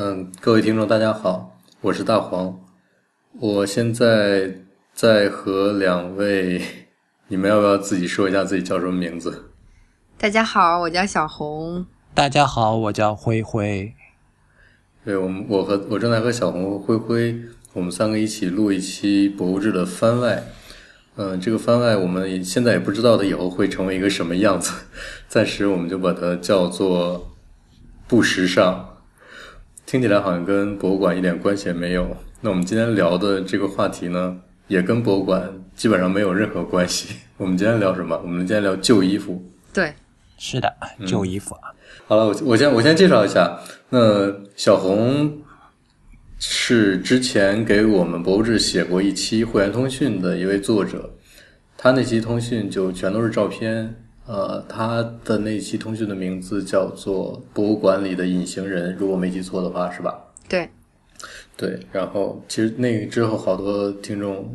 嗯，各位听众，大家好，我是大黄。我现在在和两位，你们要不要自己说一下自己叫什么名字？大家好，我叫小红。大家好，我叫灰灰。对，我们我和我正在和小红和灰灰，我们三个一起录一期《博物志》的番外。嗯，这个番外我们现在也不知道它以后会成为一个什么样子，暂时我们就把它叫做不时尚。听起来好像跟博物馆一点关系也没有。那我们今天聊的这个话题呢，也跟博物馆基本上没有任何关系。我们今天聊什么？我们今天聊旧衣服。对，是的，旧衣服啊。好了，我我先我先介绍一下。那小红是之前给我们博物志写过一期会员通讯的一位作者，他那期通讯就全都是照片。呃，他的那期通讯的名字叫做《博物馆里的隐形人》，如果没记错的话，是吧？对，对。然后其实那个之后，好多听众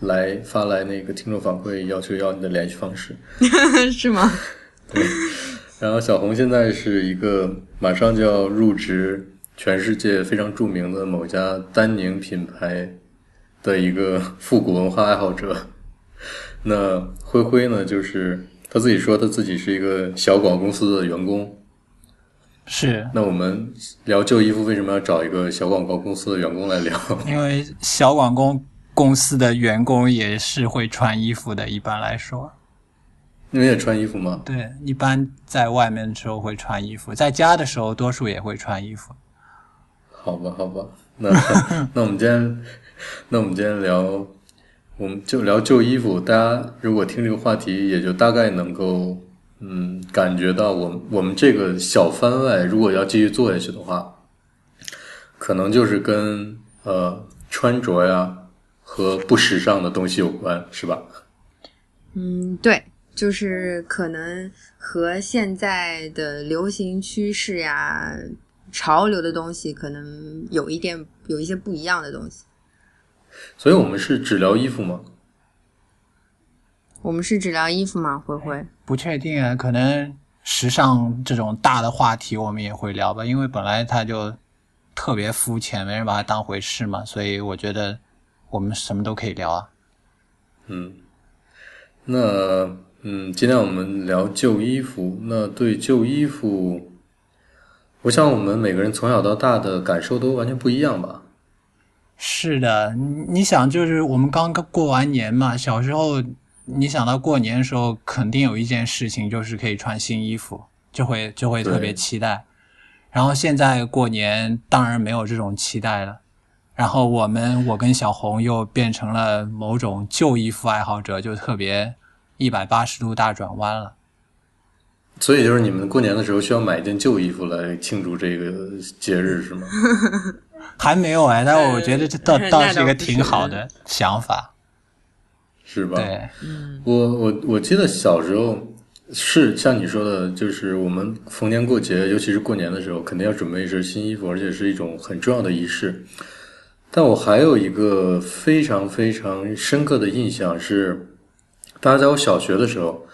来发来那个听众反馈，要求要你的联系方式，是吗？对。然后小红现在是一个马上就要入职全世界非常著名的某家丹宁品牌的一个复古文化爱好者。那灰灰呢，就是。他自己说他自己是一个小广公司的员工，是。那我们聊旧衣服，为什么要找一个小广告公司的员工来聊？因为小广告公司的员工也是会穿衣服的，一般来说。你们也穿衣服吗？对，一般在外面的时候会穿衣服，在家的时候多数也会穿衣服。好吧，好吧，那 那我们今天，那我们今天聊。我们就聊旧衣服，大家如果听这个话题，也就大概能够嗯感觉到，我我们这个小番外，如果要继续做下去的话，可能就是跟呃穿着呀和不时尚的东西有关，是吧？嗯，对，就是可能和现在的流行趋势呀、潮流的东西，可能有一点有一些不一样的东西。所以我们是只聊衣服吗？我们是只聊衣服吗？灰灰不确定啊，可能时尚这种大的话题我们也会聊吧，因为本来它就特别肤浅，没人把它当回事嘛，所以我觉得我们什么都可以聊啊。嗯，那嗯，今天我们聊旧衣服，那对旧衣服，我想我们每个人从小到大的感受都完全不一样吧。是的，你想，就是我们刚刚过完年嘛，小时候你想到过年的时候，肯定有一件事情就是可以穿新衣服，就会就会特别期待。然后现在过年当然没有这种期待了。然后我们我跟小红又变成了某种旧衣服爱好者，就特别一百八十度大转弯了。所以就是你们过年的时候需要买一件旧衣服来庆祝这个节日，是吗？还没有哎，但我觉得这 倒倒是一个挺好的想法，是吧？对，我我我记得小时候是像你说的，就是我们逢年过节，尤其是过年的时候，肯定要准备一身新衣服，而且是一种很重要的仪式。但我还有一个非常非常深刻的印象是，大家在我小学的时候，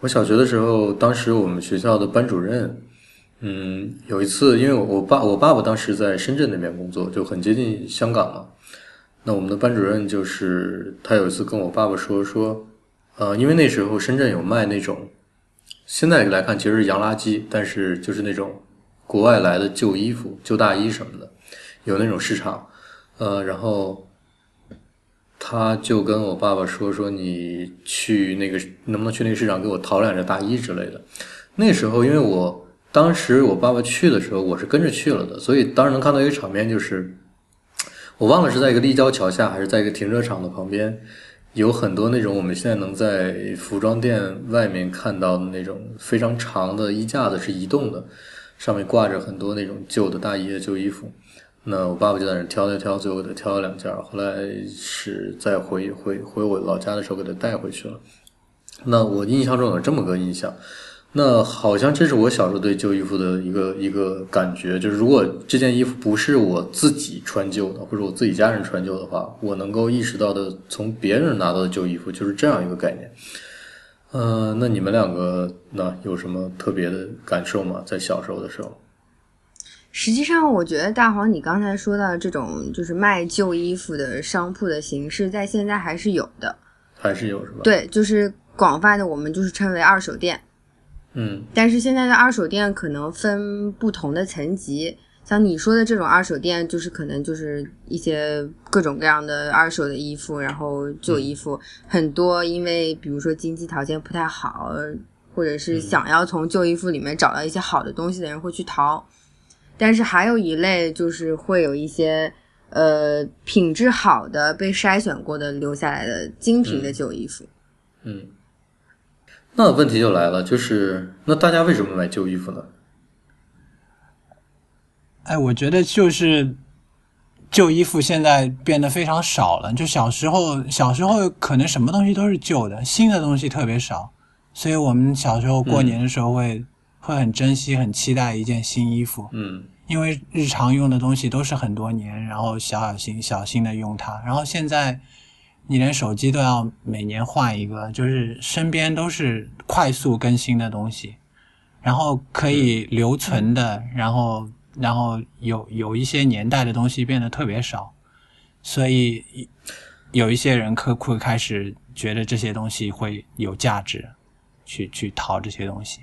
我小学的时候，当时我们学校的班主任。嗯，有一次，因为我爸我爸爸当时在深圳那边工作，就很接近香港嘛。那我们的班主任就是他有一次跟我爸爸说说，呃，因为那时候深圳有卖那种，现在来看其实是洋垃圾，但是就是那种国外来的旧衣服、旧大衣什么的，有那种市场。呃，然后他就跟我爸爸说说，你去那个能不能去那个市场给我淘两件大衣之类的。那时候因为我。当时我爸爸去的时候，我是跟着去了的，所以当时能看到一个场面，就是我忘了是在一个立交桥下，还是在一个停车场的旁边，有很多那种我们现在能在服装店外面看到的那种非常长的衣架子，是移动的，上面挂着很多那种旧的大衣、旧衣服。那我爸爸就在那挑挑挑，最后给他挑了两件，后来是再回回回我老家的时候给他带回去了。那我印象中有这么个印象。那好像这是我小时候对旧衣服的一个一个感觉，就是如果这件衣服不是我自己穿旧的，或者我自己家人穿旧的话，我能够意识到的从别人拿到的旧衣服就是这样一个概念。呃，那你们两个那有什么特别的感受吗？在小时候的时候，实际上，我觉得大黄你刚才说到的这种就是卖旧衣服的商铺的形式，在现在还是有的。还是有是吧？，对，就是广泛的，我们就是称为二手店。嗯但是现在的二手店可能分不同的层级，像你说的这种二手店，就是可能就是一些各种各样的二手的衣服，然后旧衣服、很多，因为比如说经济条件不太好，或者是想要从旧衣服里面找到一些好的东西的人会去淘。但是还有一类就是会有一些呃品质好的被筛选过的留下来的精品的旧衣服。嗯。那问题就来了，就是那大家为什么买旧衣服呢？哎，我觉得就是旧衣服现在变得非常少了。就小时候，小时候可能什么东西都是旧的，新的东西特别少，所以我们小时候过年的时候会、会很珍惜、很期待一件新衣服，嗯因为日常用的东西都是很多年，然后小小心小心的用它。然后现在你连手机都要每年换一个，就是身边都是快速更新的东西，然后可以留存的，然后然后有有一些年代的东西变得特别少，所以有一些人可会开始觉得这些东西会有价值，去去淘这些东西。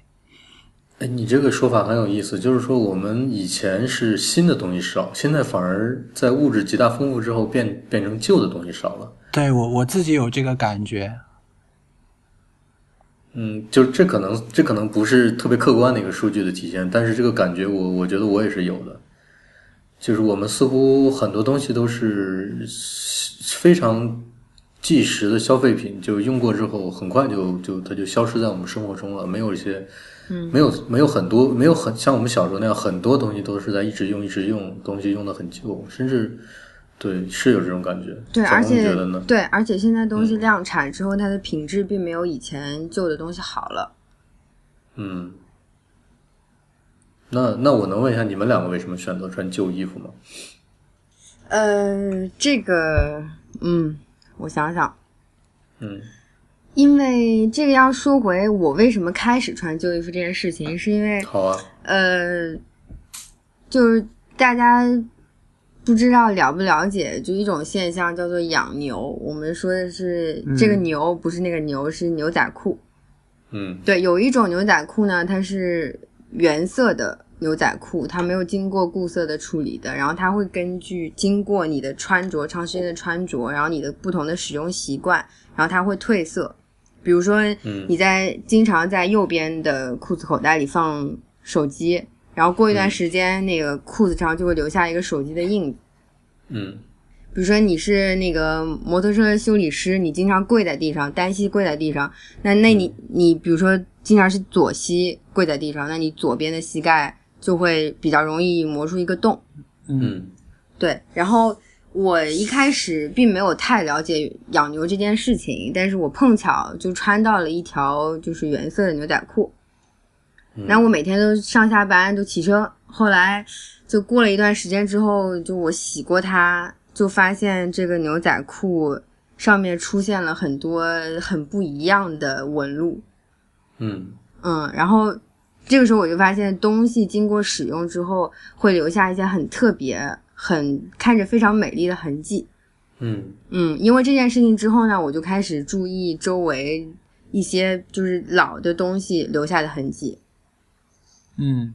哎，你这个说法很有意思，就是说我们以前是新的东西少，现在反而在物质极大丰富之后变变成旧的东西少了。对我我自己有这个感觉，嗯，就这可能这可能不是特别客观的一个数据的体现，但是这个感觉我我觉得我也是有的，就是我们似乎很多东西都是非常即时的消费品，就用过之后很快就就它就消失在我们生活中了，没有一些，嗯。没有没有很多没有很像我们小时候那样很多东西都是在一直用一直用，东西用的很旧，甚至对是有这种感觉。对，而且？对，而且现在东西量产之后，它的品质并没有以前旧的东西好了。嗯，那那我能问一下你们两个为什么选择穿旧衣服吗？呃，这个，嗯，我想想，嗯因为这个要说回我为什么开始穿旧衣服这件事情，是因为好啊，呃，就是大家不知道了不了解，就一种现象叫做养牛。我们说的是、这个牛不是那个牛，是牛仔裤。嗯对，有一种牛仔裤呢，它是原色的牛仔裤，它没有经过固色的处理的，然后它会根据经过你的穿着长时间的穿着，然后你的不同的使用习惯，然后它会褪色。比如说，嗯你在经常在右边的裤子口袋里放手机，然后过一段嗯时间，那个裤子上就会留下一个手机的印子。嗯比如说你是那个摩托车修理师，你经常跪在地上，单膝跪在地上，那那你你比如说经常是左膝跪在地上，那你左边的膝盖就会比较容易磨出一个洞。嗯对，然后我一开始并没有太了解养牛这件事情，但是我碰巧就穿到了一条就是原色的牛仔裤。嗯然后我每天都上下班都骑车，后来就过了一段时间之后，就我洗过它，就发现这个牛仔裤上面出现了很多很不一样的纹路。嗯嗯，然后这个时候我就发现，东西经过使用之后，会留下一些很特别、很看着非常美丽的痕迹。嗯嗯，因为这件事情之后呢，我就开始注意周围一些就是老的东西留下的痕迹，嗯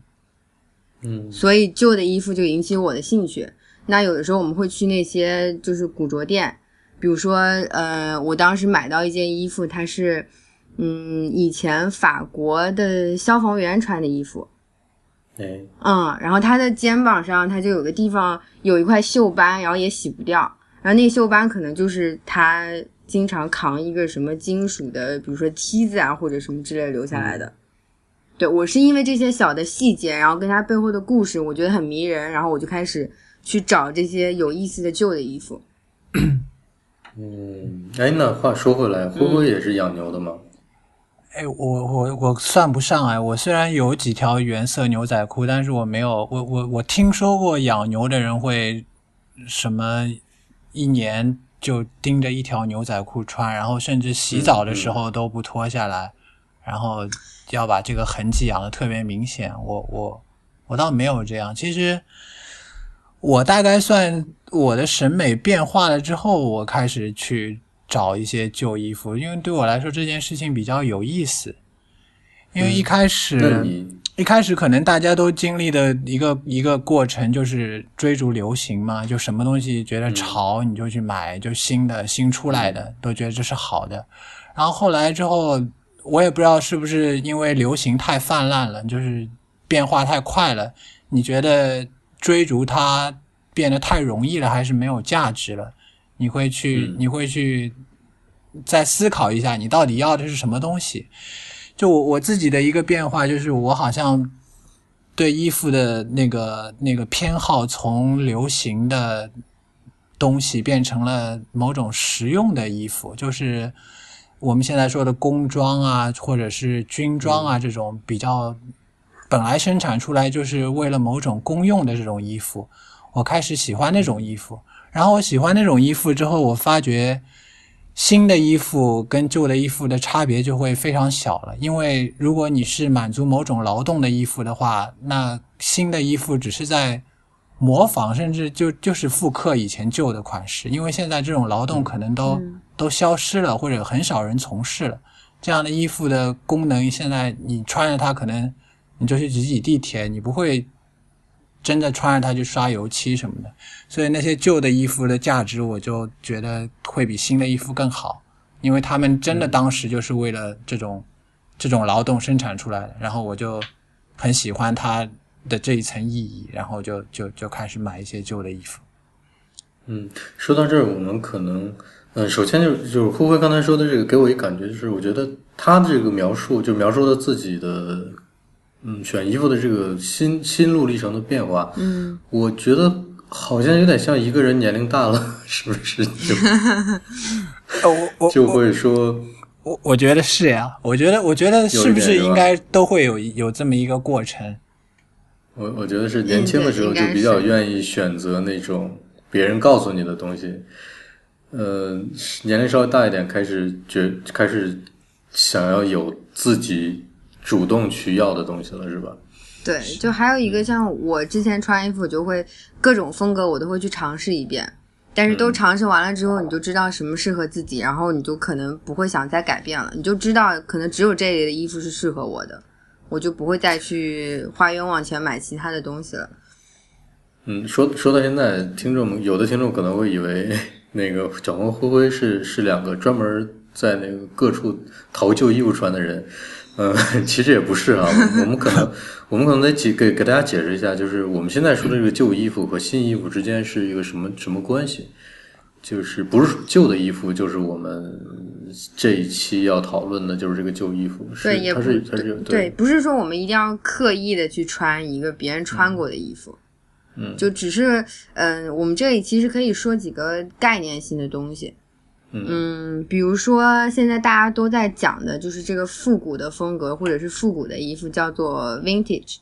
嗯所以旧的衣服就引起我的兴趣。那有的时候我们会去那些就是古着店，比如说，呃，我当时买到一件衣服，它是，嗯，以前法国的消防员穿的衣服，哎嗯，然后他的肩膀上他就有个地方有一块锈斑，然后也洗不掉，然后那个锈斑可能就是他经常扛一个什么金属的，比如说梯子啊或者什么之类留下来的。对我是因为这些小的细节，然后跟它背后的故事，我觉得很迷人，然后我就开始去找这些有意思的旧的衣服。嗯，哎，那话说回来，灰灰也是养牛的吗？哎，我我我算不上哎，我虽然有几条原色牛仔裤，但是我没有，我我我听说过养牛的人会什么一年就盯着一条牛仔裤穿，然后甚至洗澡的时候都不脱下来，然后要把这个痕迹养的特别明显。我我我倒没有这样。其实我大概算我的审美变化了之后，我开始去找一些旧衣服，因为对我来说这件事情比较有意思。因为一开始，一开始可能大家都经历的一个一个过程就是追逐流行嘛，就什么东西觉得潮你就去买，就新的新出来的都觉得这是好的。然后后来之后，我也不知道是不是因为流行太泛滥了，就是变化太快了，你觉得追逐它变得太容易了，还是没有价值了？你会去，你会去再思考一下，你到底要的是什么东西？就我我自己的一个变化，就是我好像对衣服的那个那个偏好，从流行的东西变成了某种实用的衣服，就是我们现在说的工装啊，或者是军装啊这种比较本来生产出来就是为了某种公用的这种衣服，我开始喜欢那种衣服。然后我喜欢那种衣服之后，我发觉。新的衣服跟旧的衣服的差别就会非常小了，因为如果你是满足某种劳动的衣服的话，那新的衣服只是在模仿，甚至就就是复刻以前旧的款式。因为现在这种劳动可能都都消失了，或者很少人从事了。这样的衣服的功能，现在你穿着它，可能你就去挤挤地铁，你不会。真的穿着它去刷油漆什么的，所以那些旧的衣服的价值，我就觉得会比新的衣服更好，因为他们真的当时就是为了这种这种劳动生产出来的。然后我就很喜欢它的这一层意义，然后就就就开始买一些旧的衣服。嗯，说到这儿，我们可能，嗯，首先就就是灰灰刚才说的这个，给我一感觉就是，我觉得他这个描述就描述了自己的。嗯，选衣服的这个心心路历程的变化，嗯，我觉得好像有点像一个人年龄大了，是不是就 我我就会说，我我觉得是呀，我觉得我觉得是不是应该都会有有这么一个过程？我我觉得是年轻的时候就比较愿意选择那种别人告诉你的东西，呃，年龄稍微大一点开始觉开始想要有自己。主动去要的东西了，是吧？对，就还有一个像我之前穿衣服，就会各种风格我都会去尝试一遍，但是都尝试完了之后，你就知道什么适合自己，然后你就可能不会想再改变了，你就知道可能只有这类的衣服是适合我的，我就不会再去花冤枉钱买其他的东西了。嗯，说说到现在，听众有的听众可能会以为那个小红灰灰是是两个专门在那个各处淘旧衣服穿的人。嗯，其实也不是啊，我们可能，我们可能得解给给大家解释一下，就是我们现在说的这个旧衣服和新衣服之间是一个什么什么关系？就是不是旧的衣服，就是我们这一期要讨论的，就是这个旧衣服。对，也不是，它是对，不是说我们一定要刻意的去穿一个别人穿过的衣服，嗯，就只是，嗯，我们这里其实可以说几个概念性的东西。嗯，比如说现在大家都在讲的就是这个复古的风格，或者是复古的衣服，叫做 vintage。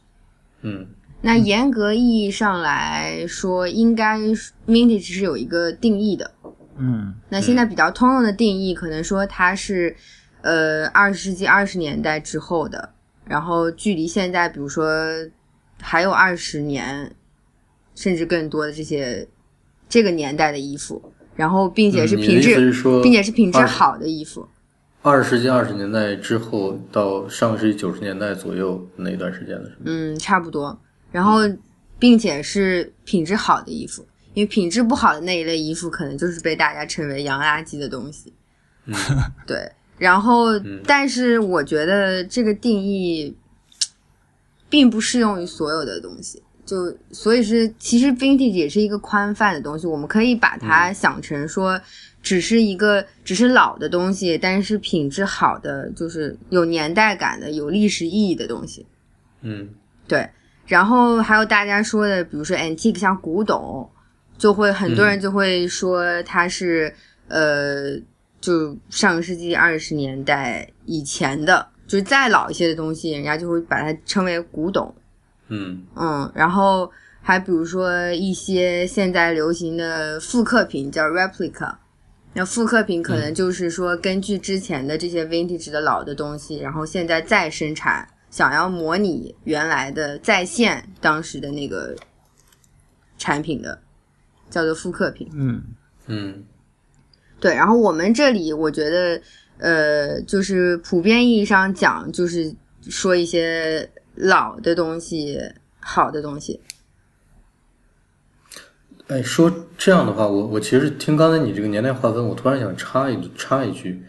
嗯，那严格意义上来说，应该 vintage 是有一个定义的。嗯，那现在比较通用的定义，可能说它是呃二十世纪二十年代之后的，然后距离现在，比如说还有二十年甚至更多的这些这个年代的衣服。然后，并且是品质，并且是品质好的衣服。二十世纪二十年代之后到上个世纪九十年代左右那一段时间的是吗？嗯，差不多。然后，并且是品质好的衣服，因为品质不好的那一类衣服，可能就是被大家称为洋垃圾的东西。嗯，对。然后，但是我觉得这个定义并不适用于所有的东西。就所以是，其实 vintage 也是一个宽泛的东西，我们可以把它想成说，只是一个只是老的东西，但是品质好的，就是有年代感的、有历史意义的东西。嗯，对。然后还有大家说的，比如说 antique，像古董，就会很多人就会说它是呃，就上个世纪二十年代以前的，就是再老一些的东西，人家就会把它称为古董。嗯。嗯，然后还比如说一些现在流行的复刻品叫 replica，那复刻品可能就是说根据之前的这些 vintage 的老的东西，然后现在再生产想要模拟原来的在线当时的那个产品的，叫做复刻品。嗯。嗯。对，然后我们这里我觉得，呃，就是普遍意义上讲，就是说一些老的东西、好的东西。哎，说这样的话，我我其实听刚才你这个年代划分，我突然想插一插一句，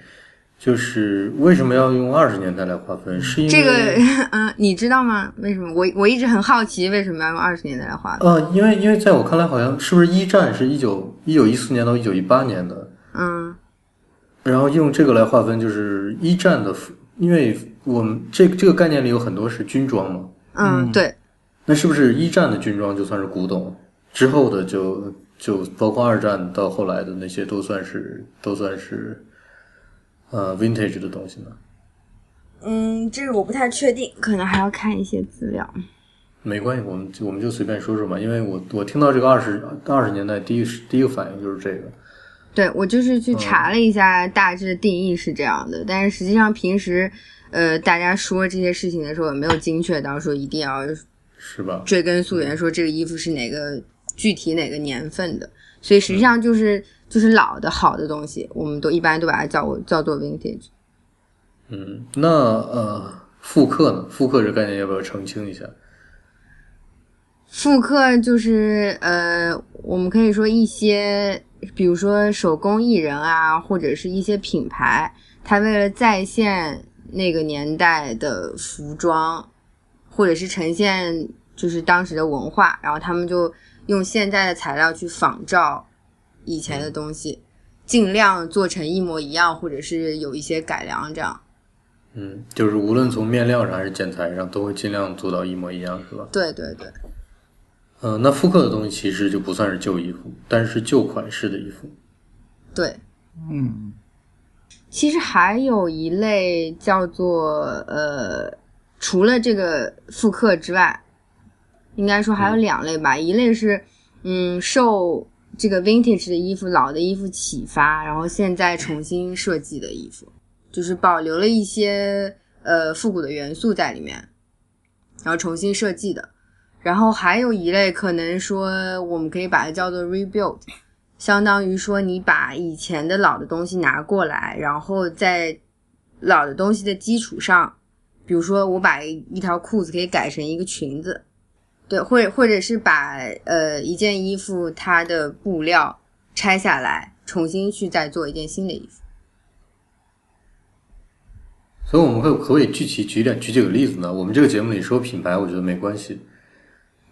就是为什么要用二十年代来划分？是因为这个，嗯，你知道吗？为什么？我我一直很好奇，为什么要用二十年代来划分？呃，因为因为在我看来，好像是不是一战是一九一九一四年到一九一八年的，嗯然后用这个来划分，就是一战的，因为我们这这个概念里有很多是军装嘛，嗯，嗯对，那是不是一战的军装就算是古董？之后的就就包括二战到后来的那些都算是都算是呃 vintage 的东西呢？嗯，这个我不太确定，可能还要看一些资料。没关系，我们就我们就随便说说吧。因为我我听到这个二十二十年代第一第一个反应就是这个。对我就是去查了一下，大致的定义是这样的，但是实际上平时，呃，大家说这些事情的时候，也没有精确到说一定要是吧？追根溯源，说这个衣服是哪个具体哪个年份的，所以实际上就是、就是老的好的东西，我们都一般都把它叫叫做 vintage。嗯，那呃，复刻呢？复刻这概念要不要澄清一下？复刻就是呃，我们可以说一些，比如说手工艺人啊，或者是一些品牌，他为了再现那个年代的服装，或者是呈现就是当时的文化，然后他们就用现在的材料去仿照以前的东西，尽量做成一模一样，或者是有一些改良，这样。嗯，就是无论从面料上还是剪裁上，都会尽量做到一模一样，是吧？对对对。嗯、那复刻的东西其实就不算是旧衣服，但是是旧款式的衣服。对，嗯其实还有一类叫做呃，除了这个复刻之外，应该说还有两类吧。一类是嗯，受这个 vintage 的衣服、老的衣服启发，然后现在重新设计的衣服，就是保留了一些呃复古的元素在里面，然后重新设计的。然后还有一类可能说，我们可以把它叫做 rebuild，相当于说你把以前的老的东西拿过来，然后在老的东西的基础上，比如说我把一条裤子可以改成一个裙子，对，或或者是把呃一件衣服它的布料拆下来，重新去再做一件新的衣服。所以我们可可不可以具体举点举几个例子呢？我们这个节目里说品牌，我觉得没关系。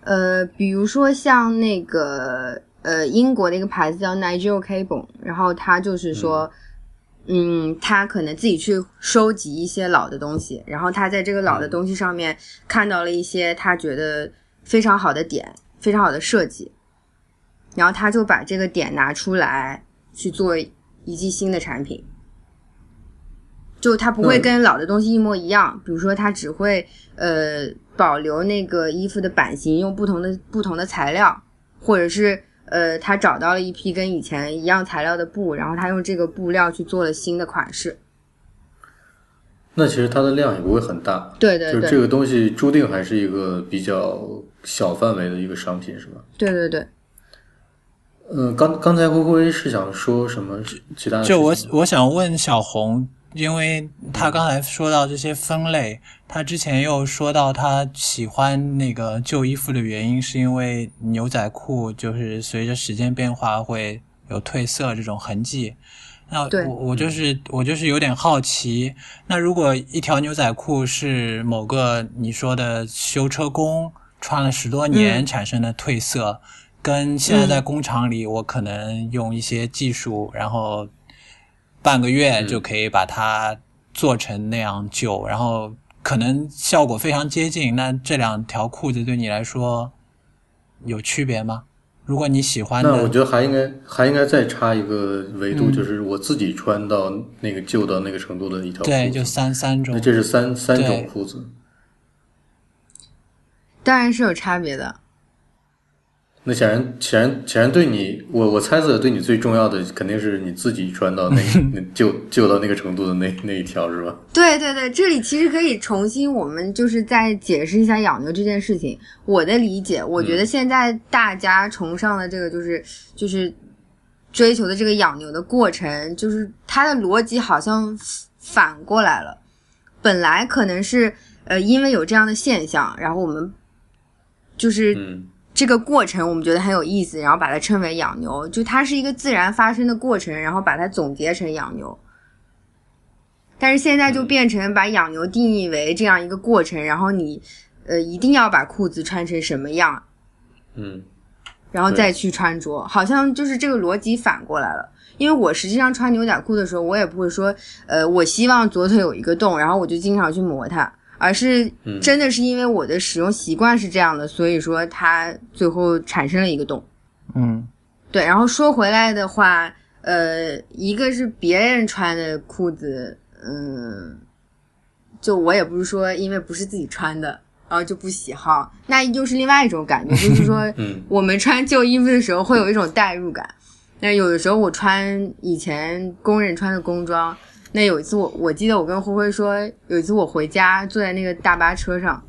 呃，比如说像那个呃英国的一个牌子叫 Nigel Cable，然后他就是说，嗯。他可能自己去收集一些老的东西，然后他在这个老的东西上面看到了一些他觉得非常好的点，非常好的设计，然后他就把这个点拿出来去做一季新的产品。就他不会嗯。跟老的东西一模一样，比如说他只会呃保留那个衣服的版型，用不同的不同的材料，或者是呃他找到了一批跟以前一样材料的布，然后他用这个布料去做了新的款式。那其实它的量也不会很大，对对对，就是这个东西注定还是一个比较小范围的一个商品，是吧？对对对。嗯，刚刚才灰灰是想说什么其他的？就我我想问小红，因为他刚才说到这些分类，他之前又说到他喜欢那个旧衣服的原因，是因为牛仔裤就是随着时间变化会有褪色这种痕迹。那我我就是我就是有点好奇，那如果一条牛仔裤是某个你说的修车工穿了十多年嗯。产生的褪色，跟现在在工厂里我可能用一些技术，然后半个月就可以把它做成那样旧，然后可能效果非常接近。那这两条裤子对你来说有区别吗？如果你喜欢的，那我觉得还应该还应该再插一个维度，嗯就是我自己穿到那个旧到那个程度的一条裤子。对，就三三种那。这是三三种裤子。当然是有差别的。那显然，显然，显然对你，我我猜测对你最重要的肯定是你自己穿到那那旧旧到那个程度的那那一条是吧？对对对，这里其实可以重新我们就是再解释一下养牛这件事情。我的理解，我觉得现在大家崇尚的这个就是就是追求的这个养牛的过程，就是它的逻辑好像反过来了。本来可能是呃因为有这样的现象，然后我们就是。嗯这个过程我们觉得很有意思，然后把它称为养牛，就它是一个自然发生的过程，然后把它总结成养牛。但是现在就变成把养牛定义为这样一个过程，然后你呃一定要把裤子穿成什么样，嗯然后再去穿着，好像就是这个逻辑反过来了。因为我实际上穿牛仔裤的时候，我也不会说，呃，我希望左腿有一个洞，然后我就经常去磨它。而是嗯真的是因为我的使用习惯是这样的，所以说它最后产生了一个洞。嗯对，然后说回来的话，呃，一个是别人穿的裤子，嗯，就我也不是说因为不是自己穿的，然后就不喜好，那又是另外一种感觉，就是说嗯我们穿旧衣服的时候会有一种代入感。那有的时候我穿以前工人穿的工装，那有一次我我记得我跟灰灰说，有一次我回家坐在那个大巴车上，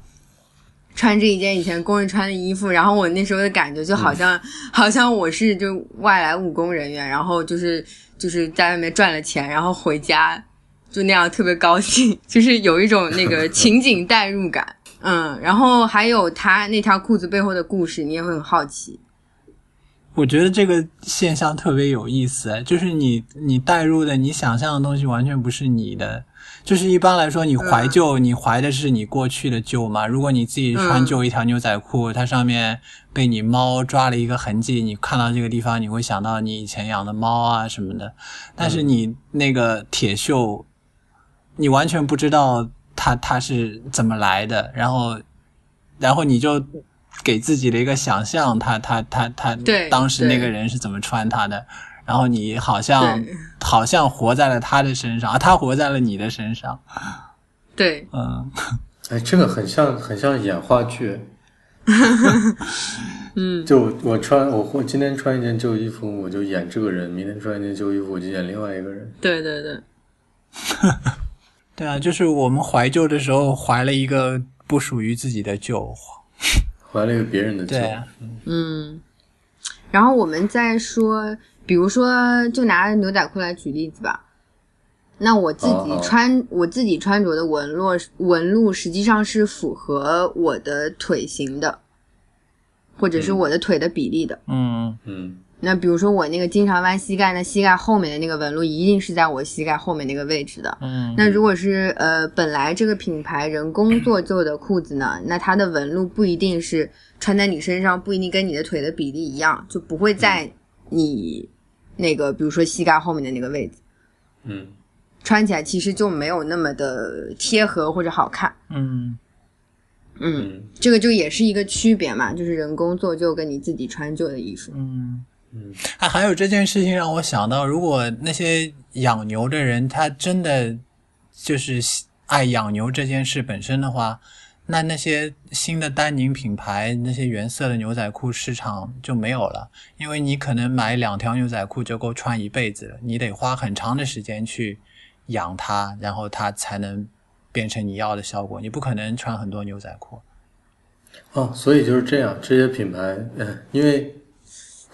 穿着一件以前工人穿的衣服，然后我那时候的感觉就好像、好像我是就外来务工人员，然后就是就是在外面赚了钱，然后回家就那样特别高兴，就是有一种那个 情景代入感。嗯，然后还有他那条裤子背后的故事，你也会很好奇。我觉得这个现象特别有意思，就是你你带入的、你想象的东西完全不是你的。就是一般来说，你怀旧，你怀的是你过去的旧嘛。如果你自己穿旧一条牛仔裤，它上面被你猫抓了一个痕迹，你看到这个地方，你会想到你以前养的猫啊什么的。但是你那个铁锈，你完全不知道它它是怎么来的，然后然后你就。给自己的一个想象，他他他他对当时那个人是怎么穿他的，然后你好像好像活在了他的身上，啊，他活在了你的身上，对，嗯，哎，这个很像很像演话剧。嗯，就我穿我我今天穿一件旧衣服，我就演这个人；明天穿一件旧衣服，我就演另外一个人。对对对，对啊，就是我们怀旧的时候怀了一个不属于自己的旧，怀了一个别人的家。对啊，嗯。然后我们再说，比如说，就拿牛仔裤来举例子吧。那我自己哦哦穿我自己穿着的纹路纹路实际上是符合我的腿型的，或者是嗯我的腿的比例的。嗯嗯那比如说我那个经常弯膝盖，那膝盖后面的那个纹路一定是在我膝盖后面那个位置的。嗯，那如果是呃本来这个品牌人工做旧的裤子呢，那它的纹路不一定是穿在你身上，不一定跟你的腿的比例一样，就不会在你那个比如说膝盖后面的那个位置，嗯穿起来其实就没有那么的贴合或者好看。嗯嗯，嗯这个就也是一个区别嘛，就是人工做旧跟你自己穿旧的衣服。嗯。嗯，还有这件事情让我想到，如果那些养牛的人他真的就是爱养牛这件事本身的话，那那些新的丹宁品牌那些原色的牛仔裤市场就没有了，因为你可能买两条牛仔裤就够穿一辈子了，你得花很长的时间去养它，然后它才能变成你要的效果，你不可能穿很多牛仔裤。哦，所以就是这样，这些品牌，嗯，因为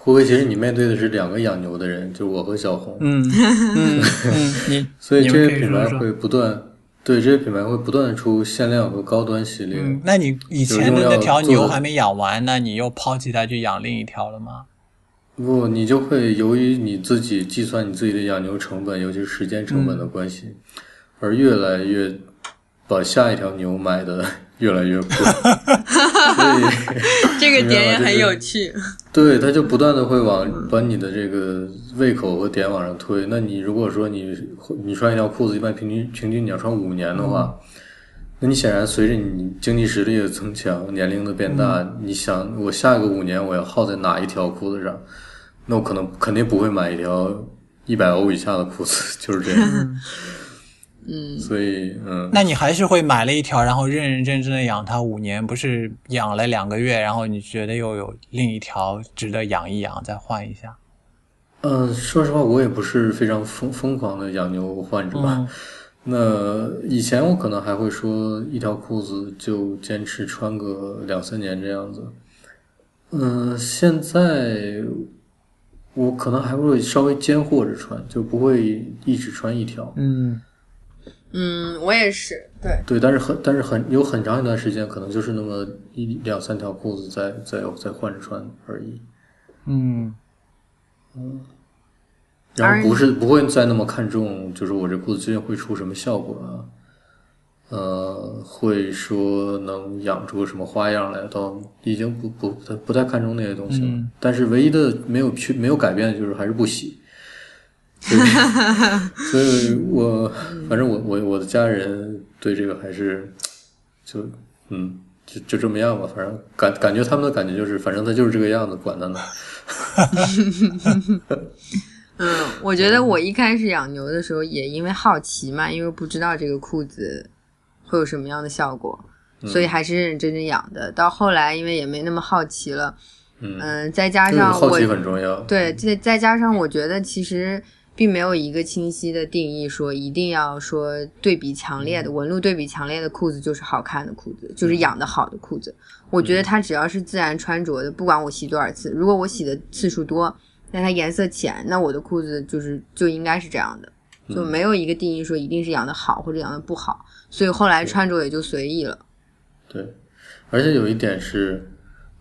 胡辉，其实你面对的是两个养牛的人，就是我和小红，嗯 嗯嗯，你 所以这些品牌会不断，对这些品牌会不断的出限量和高端系列。嗯，那你以前的那条牛还没养完，那你又抛弃它去养另一条了吗？不，你就会由于你自己计算你自己的养牛成本，尤其是时间成嗯本的关系，而越来越把下一条牛买的 越来越贵，这个点也很有趣。对，他就不断的会往把你的这个胃口和点往上推。那你如果说你你穿一条裤子，一般平均平均你要穿五年的话，那你显然随着你经济实力的增强，年龄的变大，你想我下个五年我要耗在哪一条裤子上？那我可能肯定不会买一条一百欧以下的裤子，就是这样。嗯，所以嗯，那你还是会买了一条，然后认认真真的养它五年，不是养了两个月，然后你觉得又有另一条值得养一养，再换一下？嗯，说实话，我也不是非常疯疯狂的养牛患者吧。嗯那以前我可能还会说，一条裤子就坚持穿个两三年这样子。嗯，现在我可能还会稍微间或着穿，就不会一直穿一条。嗯嗯，我也是，对，对，但是很但是很有很长一段时间，可能就是那么一两三条裤子在在在换着穿而已。嗯嗯然后不是不会再那么看重，就是我这裤子究竟会出什么效果啊？呃，会说能养出个什么花样来，到已经不不不太不太看重那些东西了。嗯但是唯一的没有去没有改变的就是还是不洗。所以，所以我反正我我我的家人对这个还是就嗯就就这么样吧，反正感感觉他们的感觉就是，反正他就是这个样子，管他呢。嗯，我觉得我一开始养牛的时候也因为好奇嘛，因为不知道这个裤子会有什么样的效果，所以还是认认真真养的。到后来因为也没那么好奇了，嗯，嗯、再加上我好奇很重要。对，再再加上我觉得其实并没有一个清晰的定义，说一定要说对比强烈的纹路对比强烈的裤子就是好看的裤子，就是养的好的裤子。我觉得它只要是自然穿着的，不管我洗多少次，如果我洗的次数多，那它颜色浅，那我的裤子就是就应该是这样的，就没有一个定义说一定是养的好或者养的不好。所以后来穿着也就随意了。对，而且有一点是，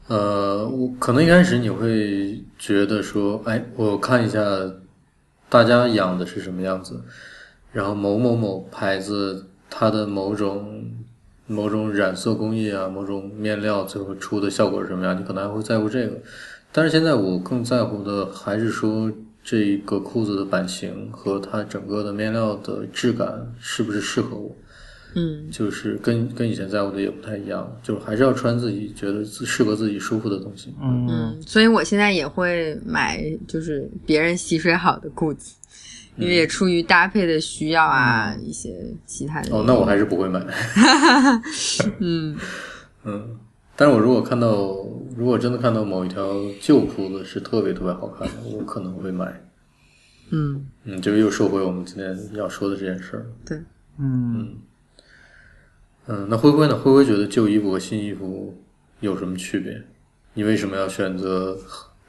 呃，我可能一开始你会觉得说，哎，我看一下大家养的是什么样子，然后某某某牌子它的某种某种染色工艺啊，某种面料最后出的效果是什么样，你可能还会在乎这个。但是现在我更在乎的还是说这个裤子的版型和它整个的面料的质感是不是适合我。嗯就是跟跟以前在乎的也不太一样，就是还是要穿自己觉得自适合自己舒服的东西。嗯嗯，所以我现在也会买就是别人洗水好的裤子。因为也出于搭配的需要啊，一些其他的。哦，那我还是不会买。嗯 嗯，但是我如果看到，如果真的看到某一条旧裤子是特别特别好看的，我可能会买。嗯，嗯，就又说回我们今天要说的这件事儿。对，嗯嗯，那灰灰呢？灰灰觉得旧衣服和新衣服有什么区别？你为什么要选择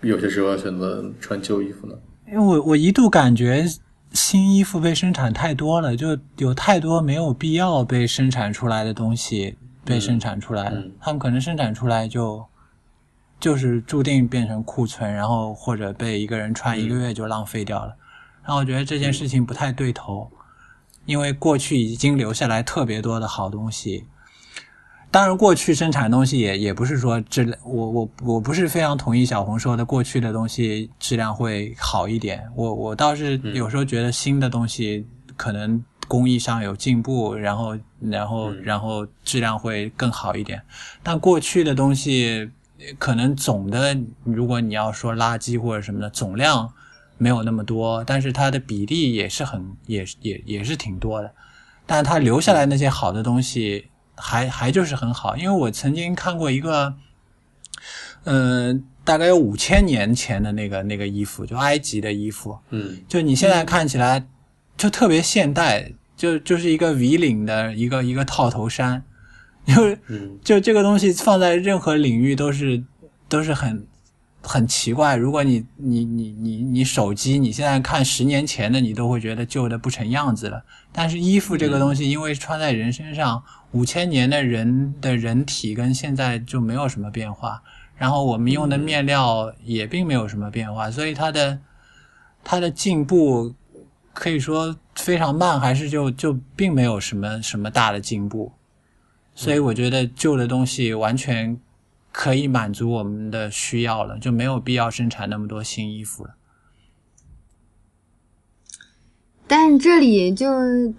有些时候要选择穿旧衣服呢？因为我我一度感觉新衣服被生产太多了，就有太多没有必要被生产出来的东西被生产出来了，嗯他们可能生产出来就就是注定变成库存，然后或者被一个人穿一个月就浪费掉了。然后我觉得这件事情不太对头，因为过去已经留下来特别多的好东西。当然，过去生产东西也也不是说质量，我我我不是非常同意小红说的，过去的东西质量会好一点。我我倒是有时候觉得新的东西可能工艺上有进步，然后然后然后质量会更好一点。但过去的东西可能总的，如果你要说垃圾或者什么的，总量没有那么多，但是它的比例也是很也也也是挺多的。但是它留下来那些好的东西。还还就是很好，因为我曾经看过一个，呃，大概有五千年前的那个那个衣服，就埃及的衣服，嗯就你现在看起来就特别现代，就就是一个 V 领的一个一个套头衫，就嗯就这个东西放在任何领域都是都是很很奇怪。如果你你你你你手机你现在看十年前的，你都会觉得旧的不成样子了。但是衣服这个东西，因为穿在人身上，五千年的人的人体跟现在就没有什么变化，然后我们用的面料也并没有什么变化，所以它的它的进步可以说非常慢，还是就就并没有什么什么大的进步。所以我觉得旧的东西完全可以满足我们的需要了，就没有必要生产那么多新衣服了。但这里就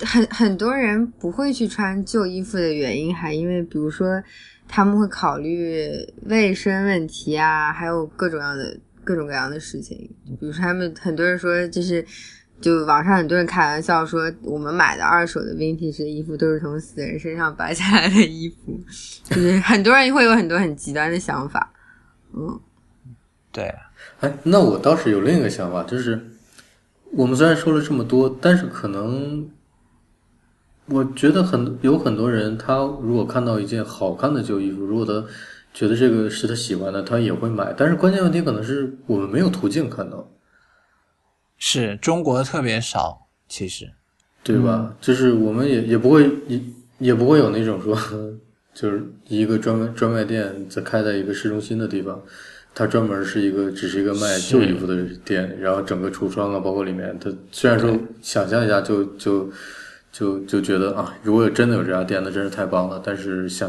很很多人不会去穿旧衣服的原因，还因为比如说他们会考虑卫生问题啊，还有各种样的各种各样的事情。比如说他们很多人说，就是就网上很多人开玩笑说，我们买的二手的 vintage 的衣服都是从死人身上掰下来的衣服，就是 很多人会有很多很极端的想法。嗯，对，哎，那我倒是有另一个想法，就是我们虽然说了这么多，但是可能我觉得很有很多人，他如果看到一件好看的旧衣服，如果他觉得这个是他喜欢的，他也会买。但是关键问题可能是我们没有途径看到。是中国特别少，其实，对吧？就是我们也也不会也也不会有那种说，就是一个专门专卖店在开在一个市中心的地方，它专门是一个只是一个卖旧衣服的店，然后整个橱窗啊，包括里面，它虽然说想象一下就就就就觉得啊，如果真的有这家店，那真是太棒了。但是想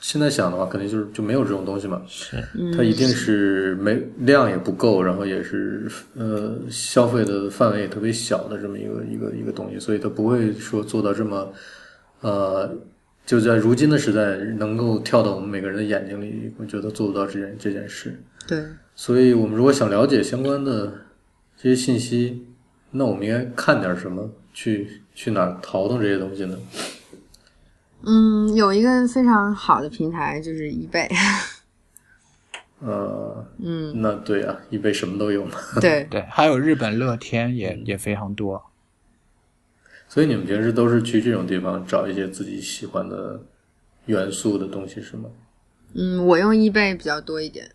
现在想的话，肯定就是就没有这种东西嘛。是它一定是没量也不够，然后也是呃消费的范围也特别小的这么一个一个一个东西，所以它不会说做到这么呃就在如今的时代能够跳到我们每个人的眼睛里，我觉得做不到这件这件事。对，所以我们如果想了解相关的这些信息，那我们应该看点什么？去去哪儿淘腾这些东西呢？嗯，有一个非常好的平台就是 eBay。呃，嗯，那对啊，易贝什么都有嘛。对，对，还有日本乐天也也非常多。所以你们平时都是去这种地方找一些自己喜欢的元素的东西是吗？嗯，我用 eBay 比较多一点。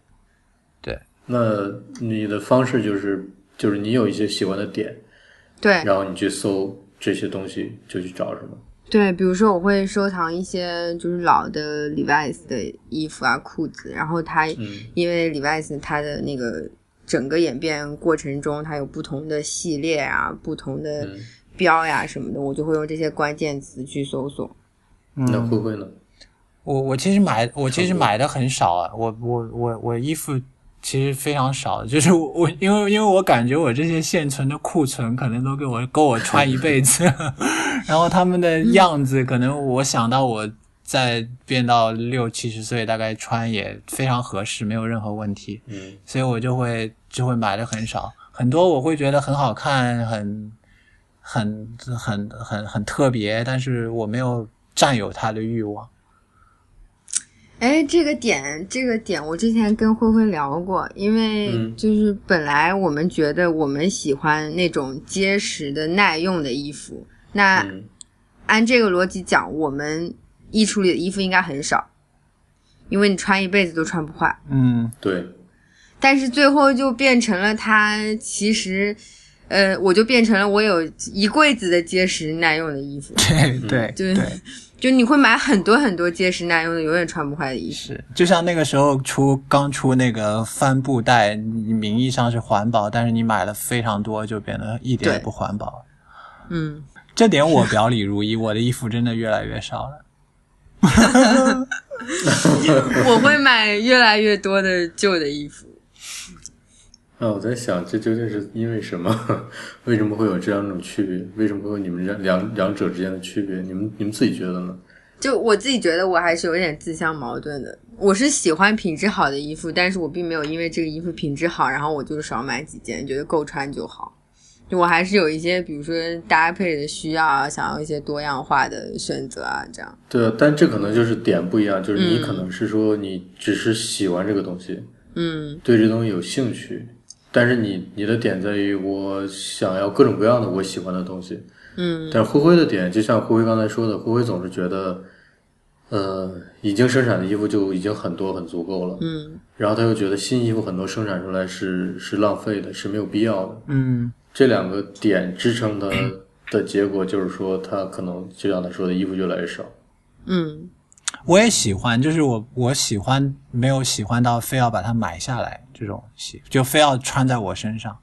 对，那你的方式就是就是你有一些喜欢的点，对然后你去搜这些东西就去找是吗？对，比如说我会收藏一些就是老的 Levi's 的衣服啊、裤子，然后它嗯因为 Levi's 它的那个整个演变过程中，它有不同的系列啊、不同的嗯标呀什么的，我就会用这些关键词去搜索。那慧慧呢？我我其实买我其实买的很少啊，我我我我衣服其实非常少，就是我我因为因为我感觉我这些现存的库存可能都给我够我 穿一辈子，然后他们的样子可能我想到我再变到六七十岁大概穿也非常合适，没有任何问题，嗯。所以我就会就会买的很少，很多我会觉得很好看，很很很很很特别，但是我没有占有它的欲望。哎，这个点，这个点，我之前跟灰灰聊过，因为嗯。就是本来我们觉得我们喜欢那种结实的、耐用的衣服，那嗯。按这个逻辑讲，我们衣橱里的衣服应该很少，因为你穿一辈子都穿不坏。嗯，对，但是最后就变成了它其实，呃，我就变成了我有一柜子的结实耐用的衣服，对对 对对，就你会买很多很多结实耐用的、永远穿不坏的衣服。是，就像那个时候出刚出那个帆布袋，你名义上是环保，但是你买了非常多，就变得一点也不环保。嗯，这点我表里如一，我的衣服真的越来越少了。我会买越来越多的旧的衣服。那我在想，这究竟是因为什么？为什么会有这两种区别？为什么会有你们两两两者之间的区别？你们你们自己觉得呢？就我自己觉得，我还是有点自相矛盾的。我是喜欢品质好的衣服，但是我并没有因为这个衣服品质好，然后我就少买几件，觉得够穿就好。就我还是有一些，比如说搭配的需要啊，想要一些多样化的选择啊，这样。对啊，但这可能就是点不一样，就是你嗯可能是说你只是喜欢这个东西，嗯对这东西有兴趣，但是你你的点在于我想要各种各样的我喜欢的东西。嗯但是灰灰的点，就像灰灰刚才说的，灰灰总是觉得，呃，已经生产的衣服就已经很多很足够了，嗯然后他又觉得新衣服很多生产出来是是浪费的，是没有必要的。嗯这两个点支撑他 的结果就是说，他可能就像他说的，衣服越来越少。嗯我也喜欢，就是我我喜欢没有喜欢到非要把它买下来这种戏，就非要穿在我身上。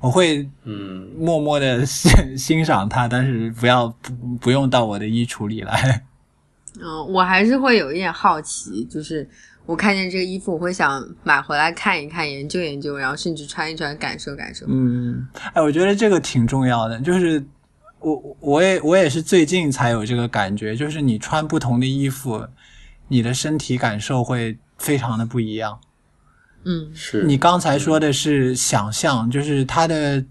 我会嗯，默默的欣 欣赏它，但是不要不不用到我的衣橱里来。嗯，我还是会有一点好奇，就是我看见这个衣服，我会想买回来看一看、研究研究，然后甚至穿一穿、感受感受。嗯，哎，我觉得这个挺重要的，就是我我也我也是最近才有这个感觉，就是你穿不同的衣服，你的身体感受会非常的不一样。嗯是你刚才说的是想象，就是它的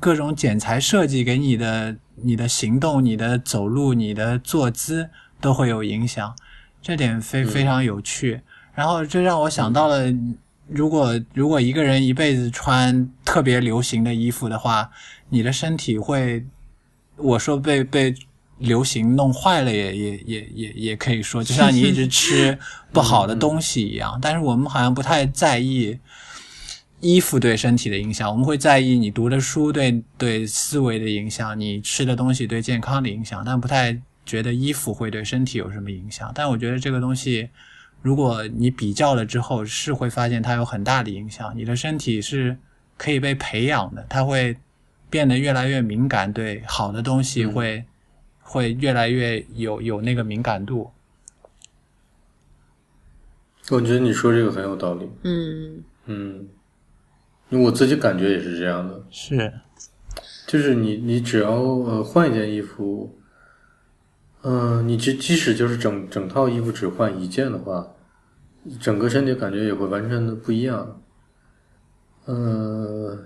各种剪裁设计给你的、你的行动、你的走路、你的坐姿都会有影响，这点非非常有趣。然后这让我想到了，如果如果一个人一辈子穿特别流行的衣服的话，你的身体会，我说被被流行弄坏了也也也也也可以说，就像你一直吃不好的东西一样。但是我们好像不太在意衣服对身体的影响，我们会在意你读的书对对思维的影响，你吃的东西对健康的影响，但不太觉得衣服会对身体有什么影响。但我觉得这个东西。如果你比较了之后，是会发现它有很大的影响。你的身体是可以被培养的，它会变得越来越敏感，对好的东西会会越来越有有那个敏感度。我觉得你说这个很有道理。嗯嗯，因为我自己感觉也是这样的。是，就是你你只要呃换一件衣服，嗯，你即即使就是整整套衣服只换一件的话，整个身体感觉也会完全的不一样。嗯，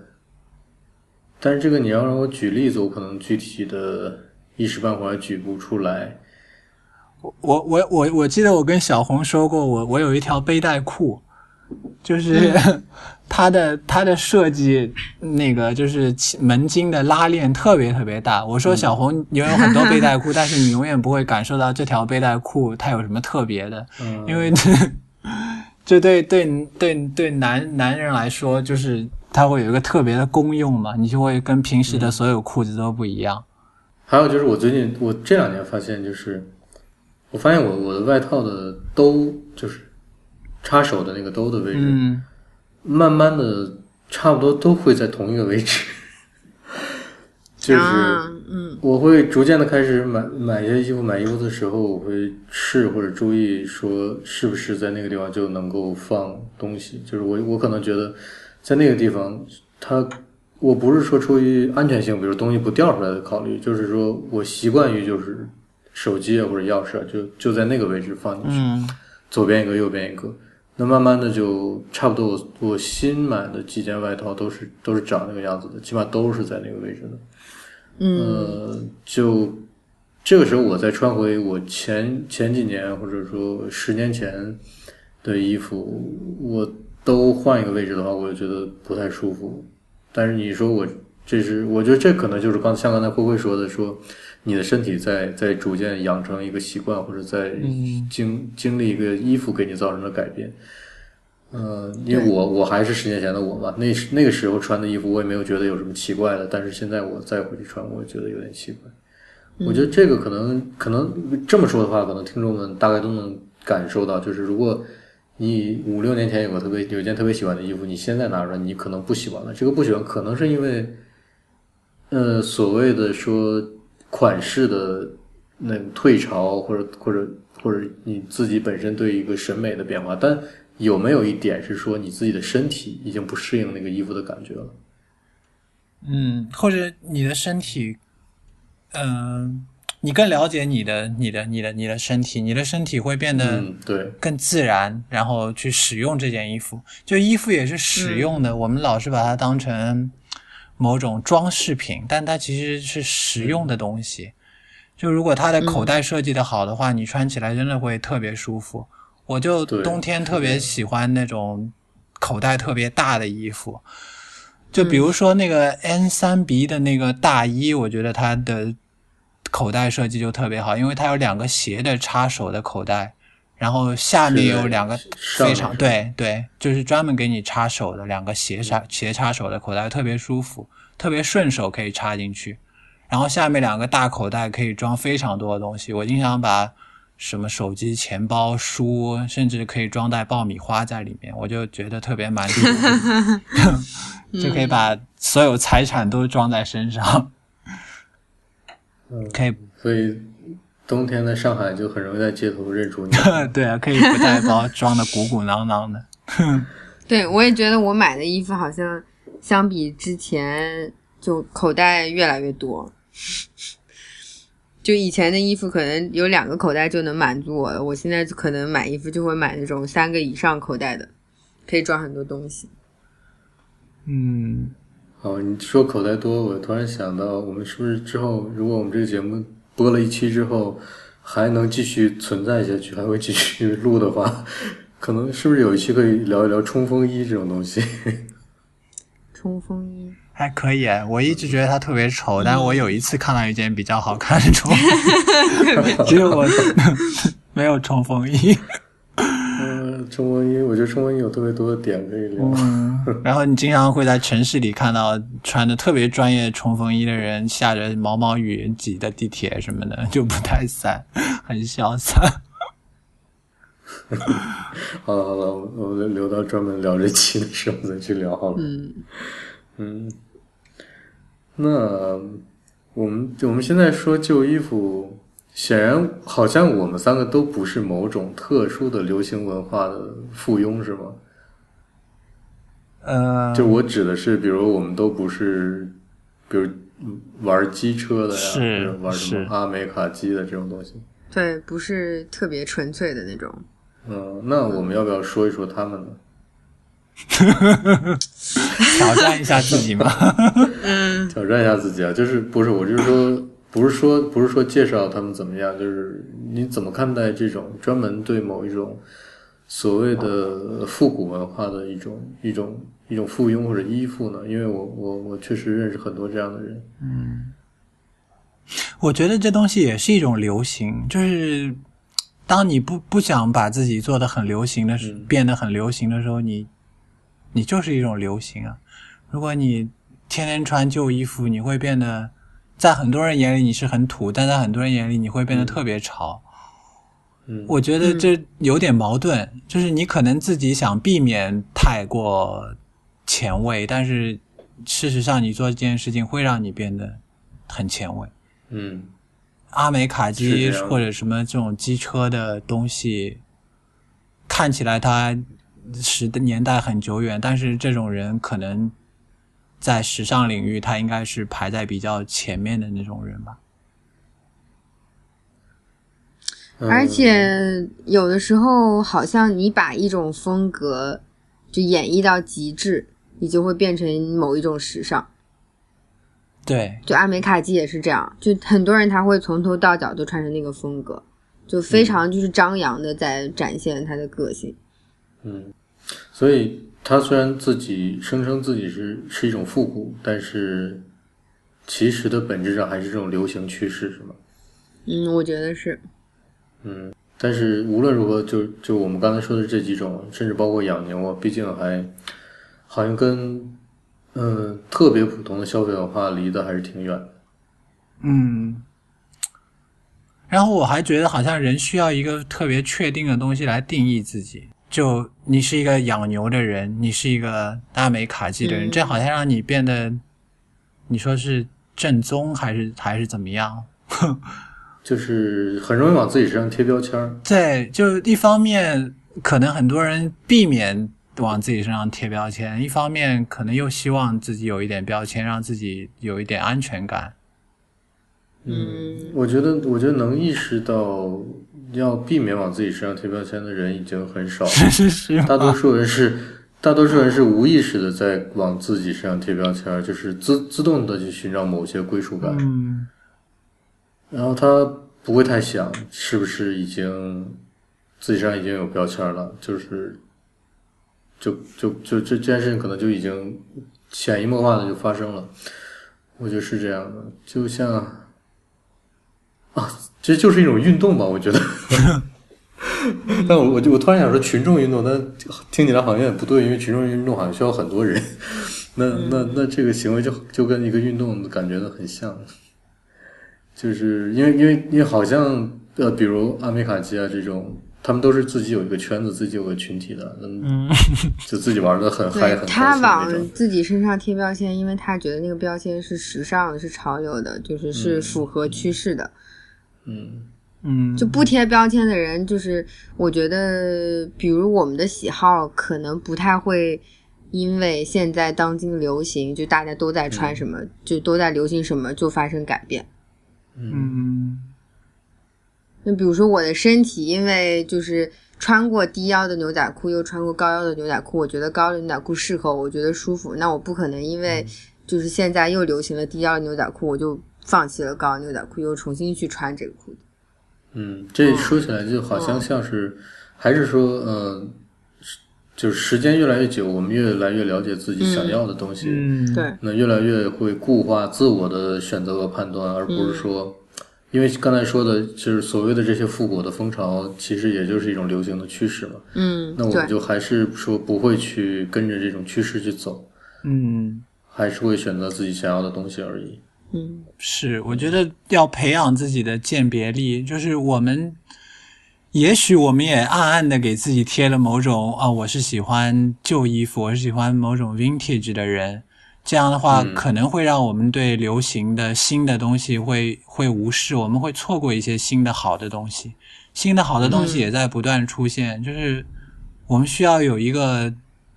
但是这个你要让我举例子，我可能具体的一时半会儿举不出来。我我我我我记得我跟小红说过，我我有一条背带裤，就是 它的它的设计那个就是门襟的拉链特别特别大。我说小红，你有很多背带裤，但是你永远不会感受到这条背带裤它有什么特别的，嗯，因为这对对对对男男人来说，就是它会有一个特别的功用嘛，你就会跟平时的所有裤子都不一样。还有就是我最近我这两年发现，就是我发现我我的外套的兜就是插手的那个兜的位置，嗯。慢慢的差不多都会在同一个位置，就是啊嗯。我会逐渐的开始买买一些衣服，买衣服的时候我会试或者注意说是不是在那个地方就能够放东西，就是我我可能觉得在那个地方它。我不是说出于安全性，比如东西不掉出来的考虑，就是说我习惯于就是手机啊或者钥匙啊，就就在那个位置放进去，嗯左边一个，右边一个。那慢慢的就差不多我，我新买的几件外套都是都是长那个样子的，起码都是在那个位置的。嗯呃，就这个时候我再穿回我前前几年或者说十年前的衣服，我都换一个位置的话，我就觉得不太舒服。但是你说我这是，我觉得这可能就是刚像刚才慧慧说的，说你的身体在在逐渐养成一个习惯，或者在嗯经经历一个衣服给你造成的改变。呃，因为我我还是十年前的我嘛，那时那个时候穿的衣服我也没有觉得有什么奇怪的，但是现在我再回去穿，我觉得有点奇怪。我觉得这个可能可能这么说的话，可能听众们大概都能感受到，就是如果你五六年前有个特别有一件特别喜欢的衣服，你现在拿出来，你可能不喜欢了。这个不喜欢可能是因为，呃，所谓的说款式的那种退潮，或者或者或者你自己本身对一个审美的变化，但有没有一点是说你自己的身体已经不适应那个衣服的感觉了？嗯，或者你的身体，嗯、你更了解你的、你的、你的、你的身体，你的身体会变得更自然，然后去使用这件衣服。就衣服也是使用的，我们老是把它当成某种装饰品，但它其实是实用的东西。就如果它的口袋设计的好的话，你穿起来真的会特别舒服。我就冬天特别喜欢那种口袋特别大的衣服，就比如说那个 N 三 B 的那个大衣，我觉得它的口袋设计就特别好，因为它有两个斜的插手的口袋，然后下面有两个非常对对，就是专门给你插手的两个斜插斜插手的口袋，特别舒服，特别顺手可以插进去。然后下面两个大口袋可以装非常多的东西，我经常把什么手机、钱包、书，甚至可以装袋爆米花在里面，我就觉得特别满足 就可以把所有财产都装在身上，嗯，可以所以冬天在上海就很容易在街头认出你。对啊，可以不带包装的鼓鼓囊囊的。对，我也觉得我买的衣服好像相比之前就口袋越来越多。就以前的衣服可能有两个口袋就能满足我了，我现在可能买衣服就会买那种三个以上口袋的，可以装很多东西。嗯，哦，你说口袋多，我突然想到，我们是不是之后，如果我们这个节目播了一期之后，还能继续存在下去，还会继续录的话，可能是不是有一期可以聊一聊冲锋衣这种东西？冲锋衣还可以，我一直觉得它特别丑，但是我有一次看到一件比较好看的冲锋衣，只有我没有冲锋衣。嗯，冲锋衣，我觉得冲锋衣有特别多的点可以聊。嗯，然后你经常会在城市里看到穿的特别专业冲锋衣的人，下着毛毛雨挤的地铁什么的，就不太伞，很潇洒。好了好了，我我们留到专门聊这期的时候再去聊好了。嗯嗯，那我们我们现在说旧衣服，显然好像我们三个都不是某种特殊的流行文化的附庸，是吗？呃，就我指的是，比如我们都不是，比如玩机车的呀，是或者玩什么阿美卡机的这种东西。对，不是特别纯粹的那种。嗯，那我们要不要说一说他们呢？挑战一下自己嘛。挑战一下自己啊，就是不是我就是说，不是说不是说介绍他们怎么样，就是你怎么看待这种专门对某一种所谓的复古文化的一种一种一种附庸或者依附呢？因为我我我确实认识很多这样的人。嗯我觉得这东西也是一种流行，就是当你不不想把自己做的很流行的时，嗯变得很流行的时候，你你就是一种流行啊。如果你天天穿旧衣服，你会变得在很多人眼里你是很土，但在很多人眼里你会变得特别潮。嗯，我觉得这有点矛盾，就是你可能自己想避免太过前卫，但是事实上你做这件事情会让你变得很前卫。嗯阿美卡是机或者什么这种机车的东西，看起来它时的年代很久远，但是这种人可能在时尚领域，他应该是排在比较前面的那种人吧。嗯而且有的时候，好像你把一种风格就演绎到极致，你就会变成某一种时尚。对，就阿美卡基也是这样，就很多人他会从头到脚都穿成那个风格，就非常就是张扬的在展现他的个性。嗯，所以他虽然自己声称自己是是一种复古，但是其实的本质上还是这种流行趋势，是吗？嗯，我觉得是。嗯，但是无论如何，就就我们刚才说的这几种，甚至包括养牛啊，毕竟还好像跟嗯特别普通的消费文化离得还是挺远的。嗯。然后我还觉得，好像人需要一个特别确定的东西来定义自己。就你是一个养牛的人，你是一个阿美卡基的人，嗯这好像让你变得，你说是正宗还是还是怎么样？就是很容易往自己身上贴标签儿。对，就一方面可能很多人避免往自己身上贴标签，一方面可能又希望自己有一点标签，让自己有一点安全感。嗯，我觉得，我觉得能意识到要避免往自己身上贴标签的人已经很少 了。是是吗大多数人是，大多数人是无意识的在往自己身上贴标签，就是自自动的去寻找某些归属感。嗯然后他不会太想是不是已经自己身上已经有标签了，就是就就就这这件事情可能就已经潜移默化的就发生了。我觉得是这样的，就像啊，这就是一种运动吧，我觉得。但我我就我突然想说群众运动，那听起来好像有点不对，因为群众运动好像需要很多人。那那那这个行为就就跟一个运动感觉的很像。就是因为因为因为好像呃，比如阿美卡基啊这种，他们都是自己有一个圈子，自己有个群体的，嗯，嗯 就自己玩的很嗨，很他开心那往。自己身上贴标签，因为他觉得那个标签是时尚的，是潮流的，就是是符合趋势的。嗯嗯，就不贴标签的人，就是我觉得，比如我们的喜好可能不太会因为现在当今流行，就大家都在穿什么，就都在流行什么，就发生改变。嗯那比如说我的身体，因为就是穿过低腰的牛仔裤，又穿过高腰的牛仔裤，我觉得高的牛仔裤适合我，我觉得舒服。那我不可能因为就是现在又流行了低腰牛仔裤，我就放弃了高腰牛仔裤，又重新去穿这个裤子。嗯，这说起来就好像像是，还是说，嗯、就是时间越来越久，我们越来越了解自己想要的东西，嗯，对，那越来越会固化自我的选择和判断，而不是说，因为刚才说的就是所谓的这些复古的风潮，其实也就是一种流行的趋势嘛。嗯，那我们，就还是说不会去跟着这种趋势去走，嗯，还是会选择自己想要的东西而已。嗯。是，我觉得要培养自己的鉴别力，就是我们，也许我们也暗暗的给自己贴了某种啊，我是喜欢旧衣服，我是喜欢某种 vintage 的人，这样的话、嗯。可能会让我们对流行的新的东西会会无视，我们会错过一些新的好的东西，新的好的东西也在不断出现，就是我们需要有一个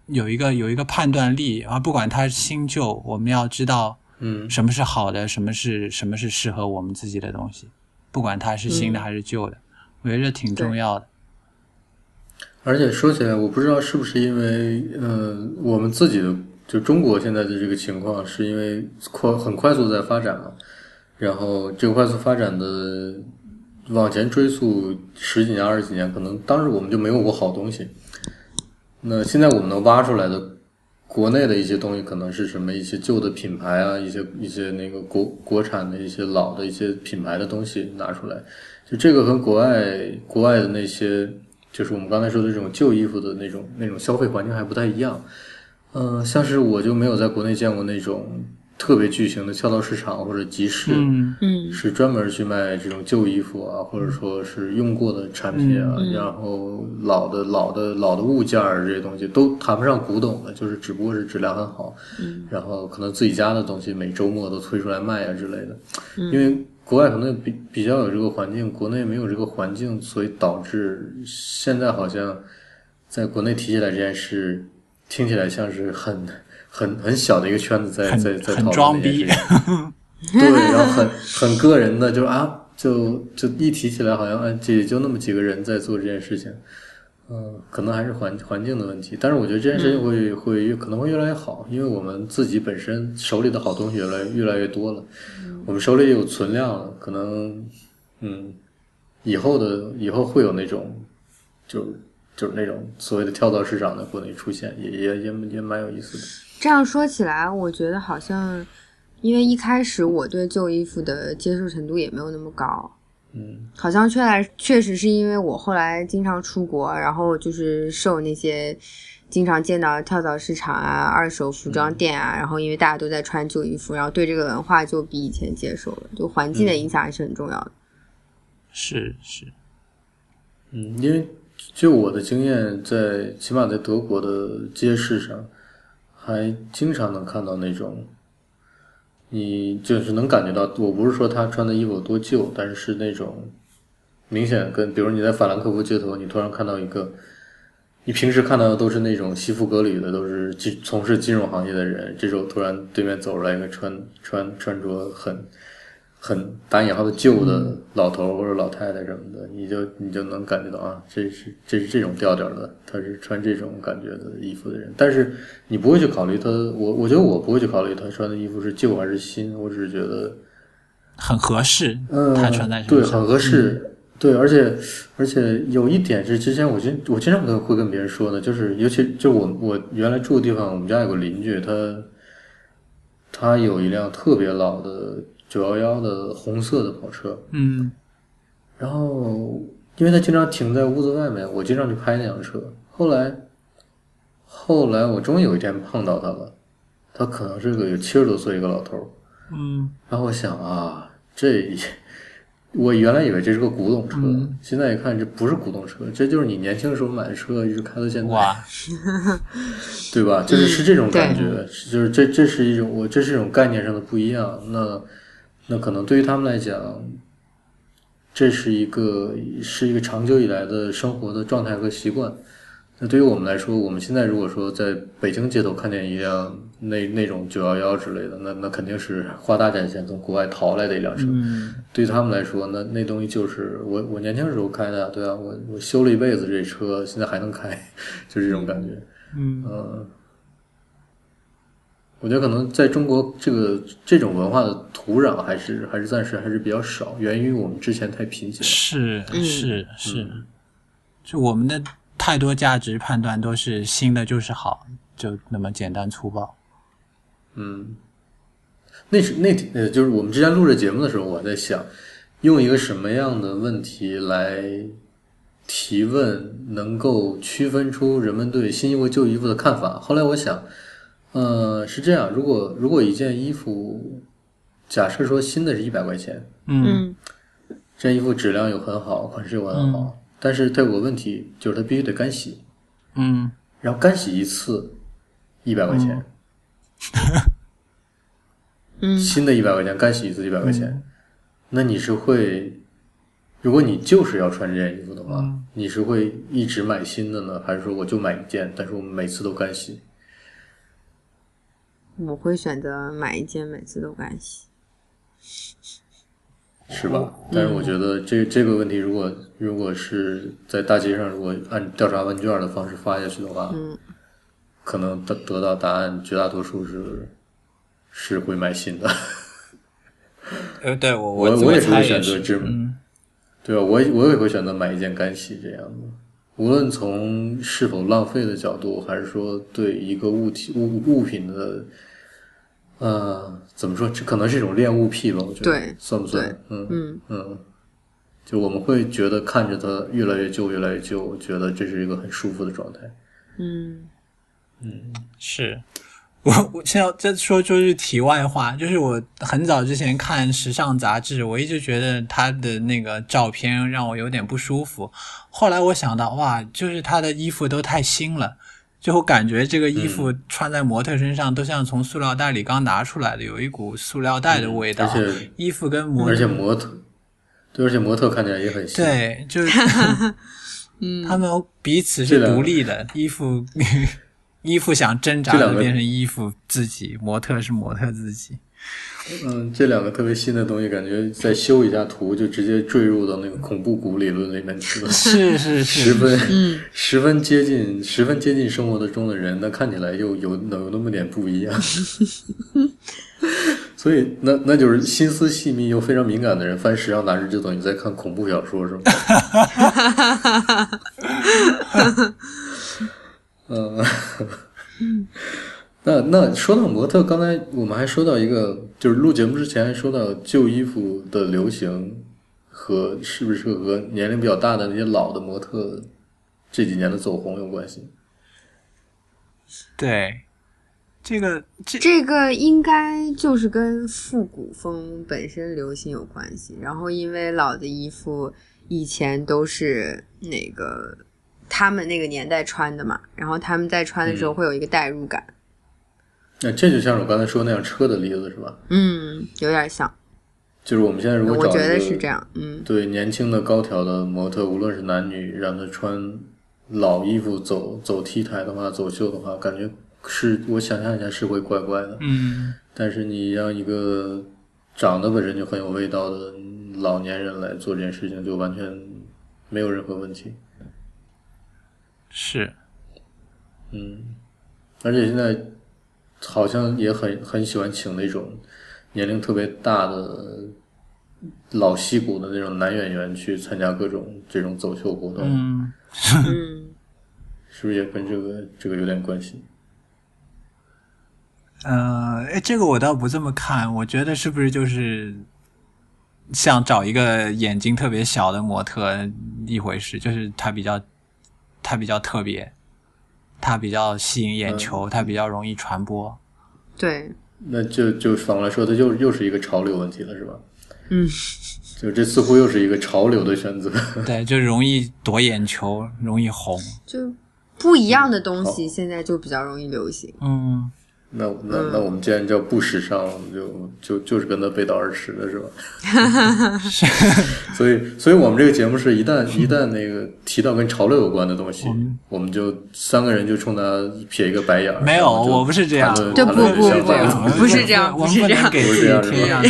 有一个有一个判断力，而不管它是新旧，我们要知道。嗯什么是好的，什么是什么是适合我们自己的东西，不管它是新的还是旧的，我觉得这挺重要的。而且说起来，我不知道是不是因为，呃，我们自己的就中国现在的这个情况，是因为快很快速在发展嘛，然后这个快速发展的往前追溯十几年、二十几年，可能当时我们就没有过好东西。那现在我们能挖出来的国内的一些东西，可能是什么一些旧的品牌啊，一些一些那个国国产的一些老的一些品牌的东西拿出来，就这个和国外国外的那些，就是我们刚才说的这种旧衣服的那种那种消费环境还不太一样。嗯、像是我就没有在国内见过那种特别巨型的跳蚤市场或者集市，嗯。嗯。是专门去卖这种旧衣服啊，或者说是用过的产品啊，嗯。然后老的老的老的物件儿这些东西都谈不上古董的，就是只不过是质量很好，嗯。然后可能自己家的东西每周末都推出来卖啊之类的，嗯。因为国外可能比比较有这个环境，国内没有这个环境，所以导致现在好像在国内提起来这件事，听起来像是很很很小的一个圈子在在在讨很装逼论这件事情。对，然后很很个人的，就是啊，就就一提起来，好像哎，这也就那么几个人在做这件事情，嗯，可能还是环环境的问题。但是我觉得这件事情会、会越可能会越来越好，因为我们自己本身手里的好东西越来越来越多了，我们手里有存量了，可能嗯，以后的以后会有那种就就是那种所谓的跳蚤市场的国内出现，也也也也蛮有意思的。这样说起来，我觉得好像，因为一开始我对旧衣服的接受程度也没有那么高，嗯。好像确来确实是因为我后来经常出国，然后就是受那些经常见到跳蚤市场啊、二手服装店啊，然后因为大家都在穿旧衣服，然后对这个文化就比以前接受了，就环境的影响还是很重要的。是是，嗯，因为就我的经验，在起码在德国的街市上，还经常能看到那种，你就是能感觉到，我不是说他穿的衣服有多旧，但是是那种明显跟，比如你在法兰克福街头，你突然看到一个，你平时看到的都是那种西服革履的，都是金从事金融行业的人，这时候突然对面走出来一个穿穿穿着很很打引号的旧的老头或者老太太什么的，你就你就能感觉到啊，这是这是这种调调的，他是穿这种感觉的衣服的人。但是你不会去考虑他，我我觉得我不会去考虑他穿的衣服是旧还是新，我只是觉得，很合适，嗯，他穿在对，很合适。对，而且而且有一点是，之前我经我经常跟会跟别人说的，就是尤其就我我原来住的地方，我们家有个邻居，他他有一辆特别老的九幺幺的红色的跑车，嗯。然后因为他经常停在屋子外面，我经常去拍那辆车。后来后来我终于有一天碰到他了，他可能是个有七十多岁一个老头儿。嗯。然后我想啊，这我原来以为这是个古董车，嗯。现在一看这不是古董车，这就是你年轻的时候买的车，一直开到现在，哇，对吧？就是是这种感觉，是就是这这是一种我这是一种概念上的不一样。那那可能对于他们来讲，这是一个是一个长久以来的生活的状态和习惯。那对于我们来说，我们现在如果说在北京街头看见一辆那那种九幺幺之类的，那那肯定是花大价钱从国外淘来的一辆车。嗯对于他们来说，那那东西就是我我年轻时候开的，对啊，我我修了一辈子这车，现在还能开，就是这种感觉。嗯嗯，我觉得可能在中国这个这种文化的土壤还是还是暂时还是比较少，源于我们之前太贫瘠了。是嗯是是，就我们的太多价值判断都是新的就是好，就那么简单粗暴。嗯，那是那呃，就是我们之前录这节目的时候，我在想，用一个什么样的问题来提问，能够区分出人们对新衣服、旧衣服的看法。后来我想，呃，是这样，如果如果一件衣服，假设说新的是一百块钱，嗯嗯这件衣服质量又很好，款式又很好，但是它有个问题，就是它必须得干洗，嗯然后干洗一次一百块钱。嗯新的一百块钱干洗一次一百块钱，那你是会，如果你就是要穿这件衣服的话，你是会一直买新的呢，还是说我就买一件，但是我每次都干洗？我会选择买一件每次都干洗。是吧？但是我觉得这这个问题，如果如果是在大街上，如果按调查问卷的方式发下去的话，嗯可能得得到答案，绝大多数是是会买新的。呃，对我我我也是会选择只嗯对吧？我我也会选择买一件干洗这样的。无论从是否浪费的角度，还是说对一个物体物物品的，呃，怎么说？这可能是一种恋物癖吧？我觉得，对算不算？嗯嗯嗯，就我们会觉得看着它越来越旧，越来越旧，觉得这是一个很舒服的状态。嗯嗯是。我我现在这说说句题外话，就是我很早之前看时尚杂志，我一直觉得他的那个照片让我有点不舒服。后来我想到，哇，就是他的衣服都太新了，就我感觉这个衣服穿在模特身上都像从塑料袋里刚拿出来的，有一股塑料袋的味道。而且衣服跟模特而且模特，对，而且模特看起来也很新。对，就是 他们彼此是独立的，衣服衣服想挣扎这两个的变成衣服自己，模特是模特自己。嗯，这两个特别新的东西，感觉再修一下图，就直接坠入到那个恐怖谷理论里面去了。是是是，十分，嗯十分接近，十分接近生活的中的人，那看起来又有有那么点不一样。所以，那那就是心思细密又非常敏感的人翻时尚杂志，就等于在看恐怖小说，是吗？嗯，那那说到模特，刚才我们还说到一个，就是录节目之前还说到旧衣服的流行和是不是和年龄比较大的那些老的模特这几年的走红有关系？对，这个这这个应该就是跟复古风本身流行有关系。然后因为老的衣服以前都是那个他们那个年代穿的嘛，然后他们在穿的时候会有一个代入感。那这就像我刚才说那辆车的例子是吧？嗯，有点像，就是我们现在如果找一个我觉得是这样。嗯对年轻的高挑的模特，无论是男女，让他穿老衣服走走 T 台的话，走秀的话，感觉是我想象一下是会怪怪的。嗯但是你让一个长得本身就很有味道的老年人来做这件事情，就完全没有任何问题。是。嗯，而且现在好像也很很喜欢请那种年龄特别大的老戏骨的那种男演员去参加各种这种走秀活动，嗯。嗯。是不是也跟这个这个有点关系？呃，哎，这个我倒不这么看，我觉得是不是就是像找一个眼睛特别小的模特一回事，就是他比较他比较特别，它比较吸引眼球，它比较容易传播。对，那就就反过来说，它又又是一个潮流问题了，是吧？嗯 就这似乎又是一个潮流的选择。对，就容易夺眼球，容易红。就不一样的东西现在就比较容易流行。嗯，那那那我们既然叫不时尚，就就就是跟他背道而驰的是吧？所以所以我们这个节目是一旦一旦那个提到跟潮流有关的东西，我们就三个人就冲他撇一个白眼儿。没有，我不是这样，对谈论谈不不不不是这样我们不是这样给自己贴上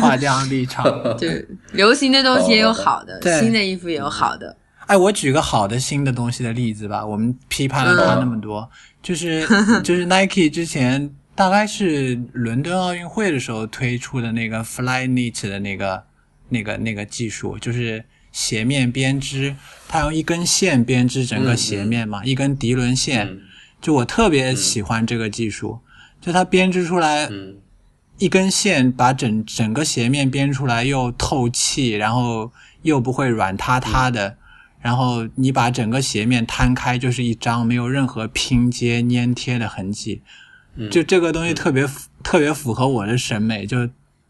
画这样 立场。对流行的东西也有好的，新的衣服也有好的。哎，我举个好的新的东西的例子吧。我们批判了他那么多，就是 就是 Nike 之前大概是伦敦奥运会的时候推出的那个 Flyknit 的那个那个那个技术，就是鞋面编织，它用一根线编织整个鞋面嘛，一根涤纶线。嗯就我特别喜欢这个技术，就它编织出来嗯一根线，把整整个鞋面编出来又透气，然后又不会软塌塌的。然后你把整个鞋面摊开，就是一张没有任何拼接粘贴的痕迹。嗯就这个东西特别符特别符合我的审美，就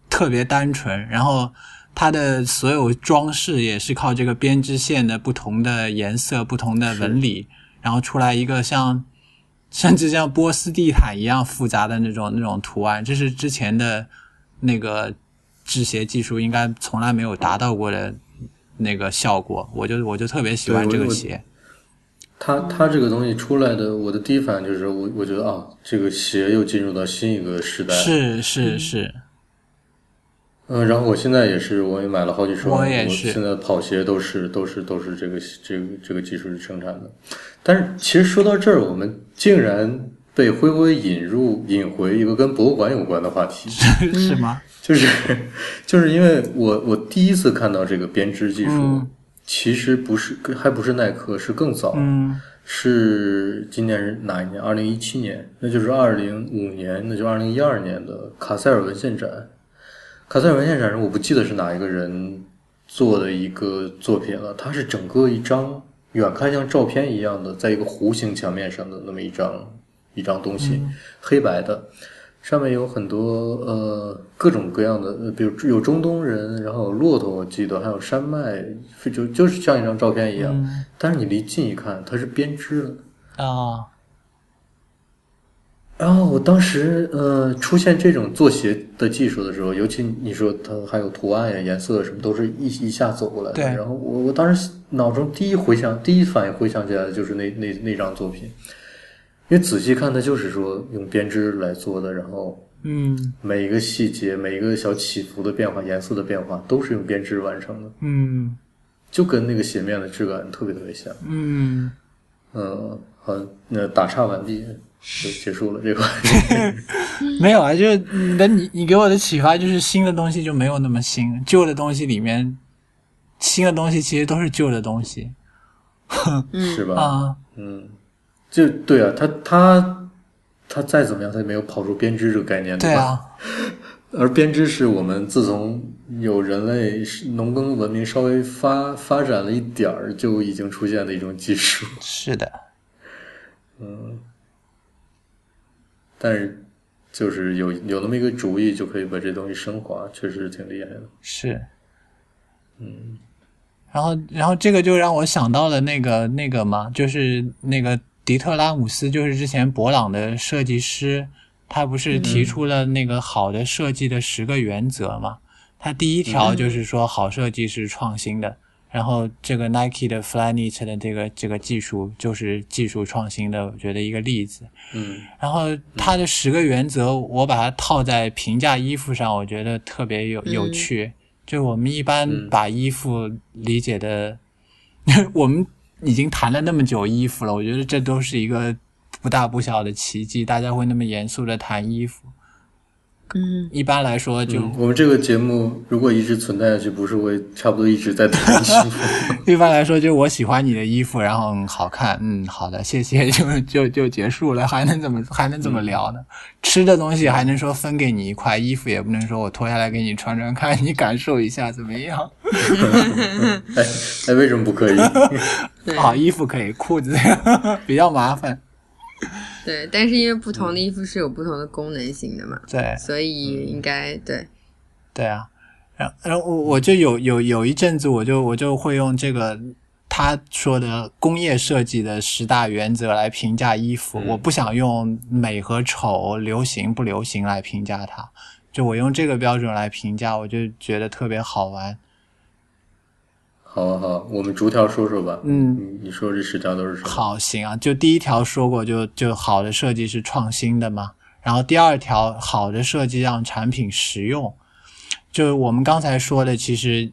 特别单纯。然后它的所有装饰也是靠这个编织线的不同的颜色、不同的纹理，然后出来一个像甚至像波斯地毯一样复杂的那种那种图案。这是之前的那个制鞋技术应该从来没有达到过的那个效果。我就我就特别喜欢这个鞋。它它这个东西出来的，我的第一反应就是我我觉得啊，这个鞋又进入到新一个时代。是是是，嗯，然后我现在也是，我也买了好几双，我也是现在跑鞋都是都是都是这个这个这个技术生产的。但是其实说到这儿，我们竟然被灰灰引入引回一个跟博物馆有关的话题，是吗？就是就是因为我我第一次看到这个编织技术，嗯其实不是还不是耐克，是更早，嗯是今年是哪一年？二零一七年，那就是二零五年，那就是二零一二年的卡塞尔文献展。卡塞尔文献展上，我不记得是哪一个人做的一个作品了，它是整个一张远看像照片一样的，在一个弧形墙面上的那么一张一张东西，黑白的，上面有很多呃各种各样的，呃比如有中东人，然后有骆驼，我记得还有山脉，就就是像一张照片一样。嗯但是你离近一看，它是编织的。啊然后我当时呃出现这种做鞋的技术的时候，尤其你说它还有图案呀、颜色什么，都是一一下走过来的。对然后我我当时脑中第一回想、第一反应回想起来的就是那那那张作品，因为仔细看，它就是说用编织来做的，然后嗯每一个细节、每一个小起伏的变化、颜色的变化，都是用编织完成的，嗯就跟那个鞋面的质感特别特别像。嗯，嗯，好，那打岔完毕，就结束了这个。没有啊，就是你的你你给我的启发就是新的东西就没有那么新，旧的东西里面新的东西其实都是旧的东西 是吧？啊。嗯，就对啊，他他他再怎么样，他也没有跑出编织这个概念，对啊，而编织是我们自从有人类农耕文明稍微发发展了一点儿，就已经出现的一种技术。是的，嗯但是就是有有那么一个主意，就可以把这东西升华，确实挺厉害的。是，嗯。然后，然后这个就让我想到了那个那个嘛，就是那个迪特拉姆斯，就是之前博朗的设计师，他不是提出了那个好的设计的十个原则嘛？他第一条就是说，好设计是创新的。然后这个 Nike 的 Flyknit 的这个这个技术就是技术创新的，我觉得一个例子。嗯然后他的十个原则，我把它套在平价衣服上，我觉得特别有有趣。就我们一般把衣服理解的，我们已经谈了那么久衣服了，我觉得这都是一个不大不小的奇迹，大家会那么严肃的谈衣服。嗯，一般来说就，嗯，我们这个节目如果一直存在下去，不是会差不多一直在谈衣服？一般来说就我喜欢你的衣服，然后嗯好看，嗯好的，谢谢，就就就结束了，还能怎么还能怎么聊呢？吃的东西还能说分给你一块，衣服也不能说我脱下来给你穿穿看，你感受一下怎么样？哎哎，为什么不可以？好，衣服可以，裤子比较麻烦。对，但是因为不同的衣服是有不同的功能性的嘛，对。所以应该对，对啊，然后然后我我就有有有一阵子，我就我就会用这个他说的工业设计的十大原则来评价衣服。我不想用美和丑、流行不流行来评价它，就我用这个标准来评价，我就觉得特别好玩。好啊好啊，我们逐条说说吧。嗯，你你说这十条都是什么？好，行啊，就第一条说过就，就好的设计是创新的嘛。然后第二条，好的设计让产品实用。就是我们刚才说的，其实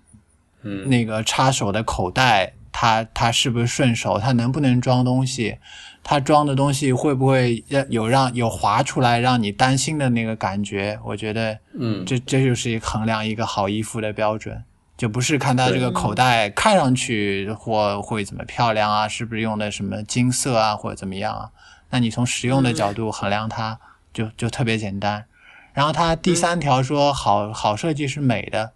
嗯那个插手的口袋，它它是不是顺手，它能不能装东西，它装的东西会不会有让有滑出来让你担心的那个感觉？我觉得，嗯，这这就是一个衡量一个好衣服的标准，就不是看它这个口袋看上去或会怎么漂亮啊，是不是用的什么金色啊或者怎么样啊？那你从实用的角度衡量它，就就特别简单。然后它第三条说好好设计是美的，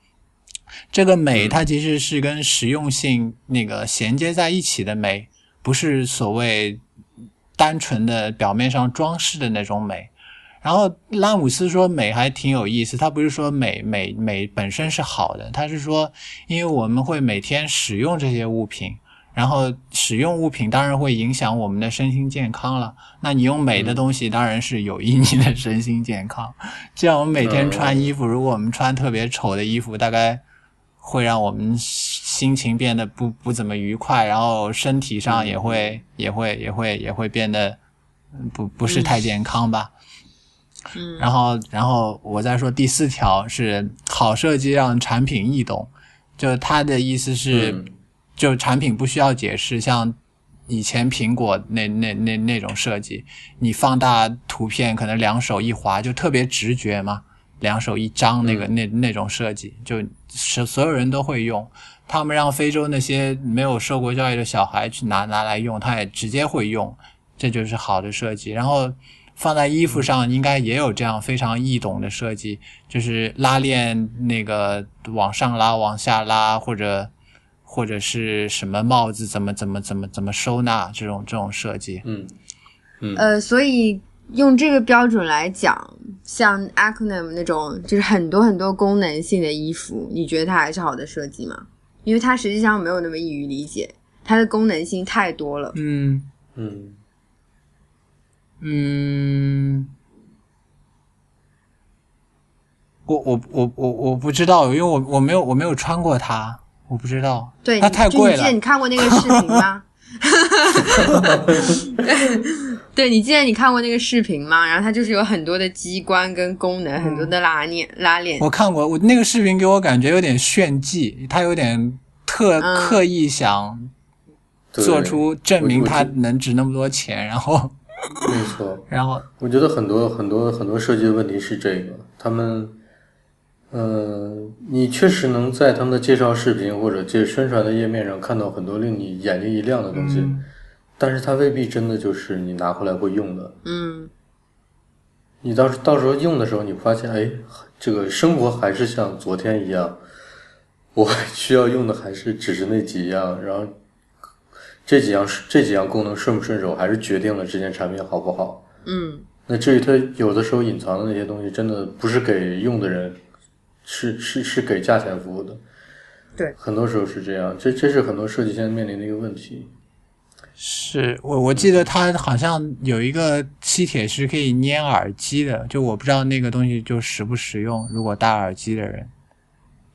这个美它其实是跟实用性那个衔接在一起的美，不是所谓。单纯的表面上装饰的那种美，然后拉姆斯说美还挺有意思，他不是说美美美本身是好的，他是说因为我们会每天使用这些物品，然后使用物品当然会影响我们的身心健康了。那你用美的东西当然是有益你的身心健康。这样我们每天穿衣服，如果我们穿特别丑的衣服，大概会让我们。心情变得不不怎么愉快，然后身体上也会也会也会也会变得不不是太健康吧。嗯，然后然后我再说第四条是好设计让产品易懂，就他的意思是，就产品不需要解释，像以前苹果那那那那种设计，你放大图片可能两手一滑就特别直觉嘛，两手一张那个那那种设计，就是所有人都会用。他们让非洲那些没有受过教育的小孩去拿拿来用，他也直接会用，这就是好的设计。然后放在衣服上，应该也有这样非常易懂的设计，就是拉链那个往上拉、往下拉，或者或者是什么帽子怎么怎么怎么怎么收纳这种这种设计。嗯嗯呃，所以用这个标准来讲，像 Acronym 那种就是很多很多功能性的衣服，你觉得它还是好的设计吗？因为它实际上没有那么易于理解，它的功能性太多了。嗯嗯嗯，我我我我我不知道，因为我我没有我没有穿过它，我不知道。对，它太贵了。你记得你看过那个视频吗？对，你记得你看过那个视频吗？然后它就是有很多的机关跟功能，很多的拉链拉链。我看过，我那个视频给我感觉有点炫技，它有点特刻意想做出证明它能值那么多钱，然后没错，然后我觉得很多很多很多设计的问题是这个，他们，嗯，你确实能在他们的介绍视频或者这宣传的页面上看到很多令你眼睛一亮的东西。但是它未必真的就是你拿回来会用的。嗯，你到到时候用的时候，你发现，哎，这个生活还是像昨天一样，我需要用的还是只是那几样，然后这几样这几样功能顺不顺手，还是决定了这件产品好不好。嗯，那至于它有的时候隐藏的那些东西，真的不是给用的人，是是是给价钱服务的。对，很多时候是这样，这这是很多设计现在面临的一个问题。是我我记得它好像有一个吸铁石可以粘耳机的，就我不知道那个东西就实不实用。如果戴耳机的人，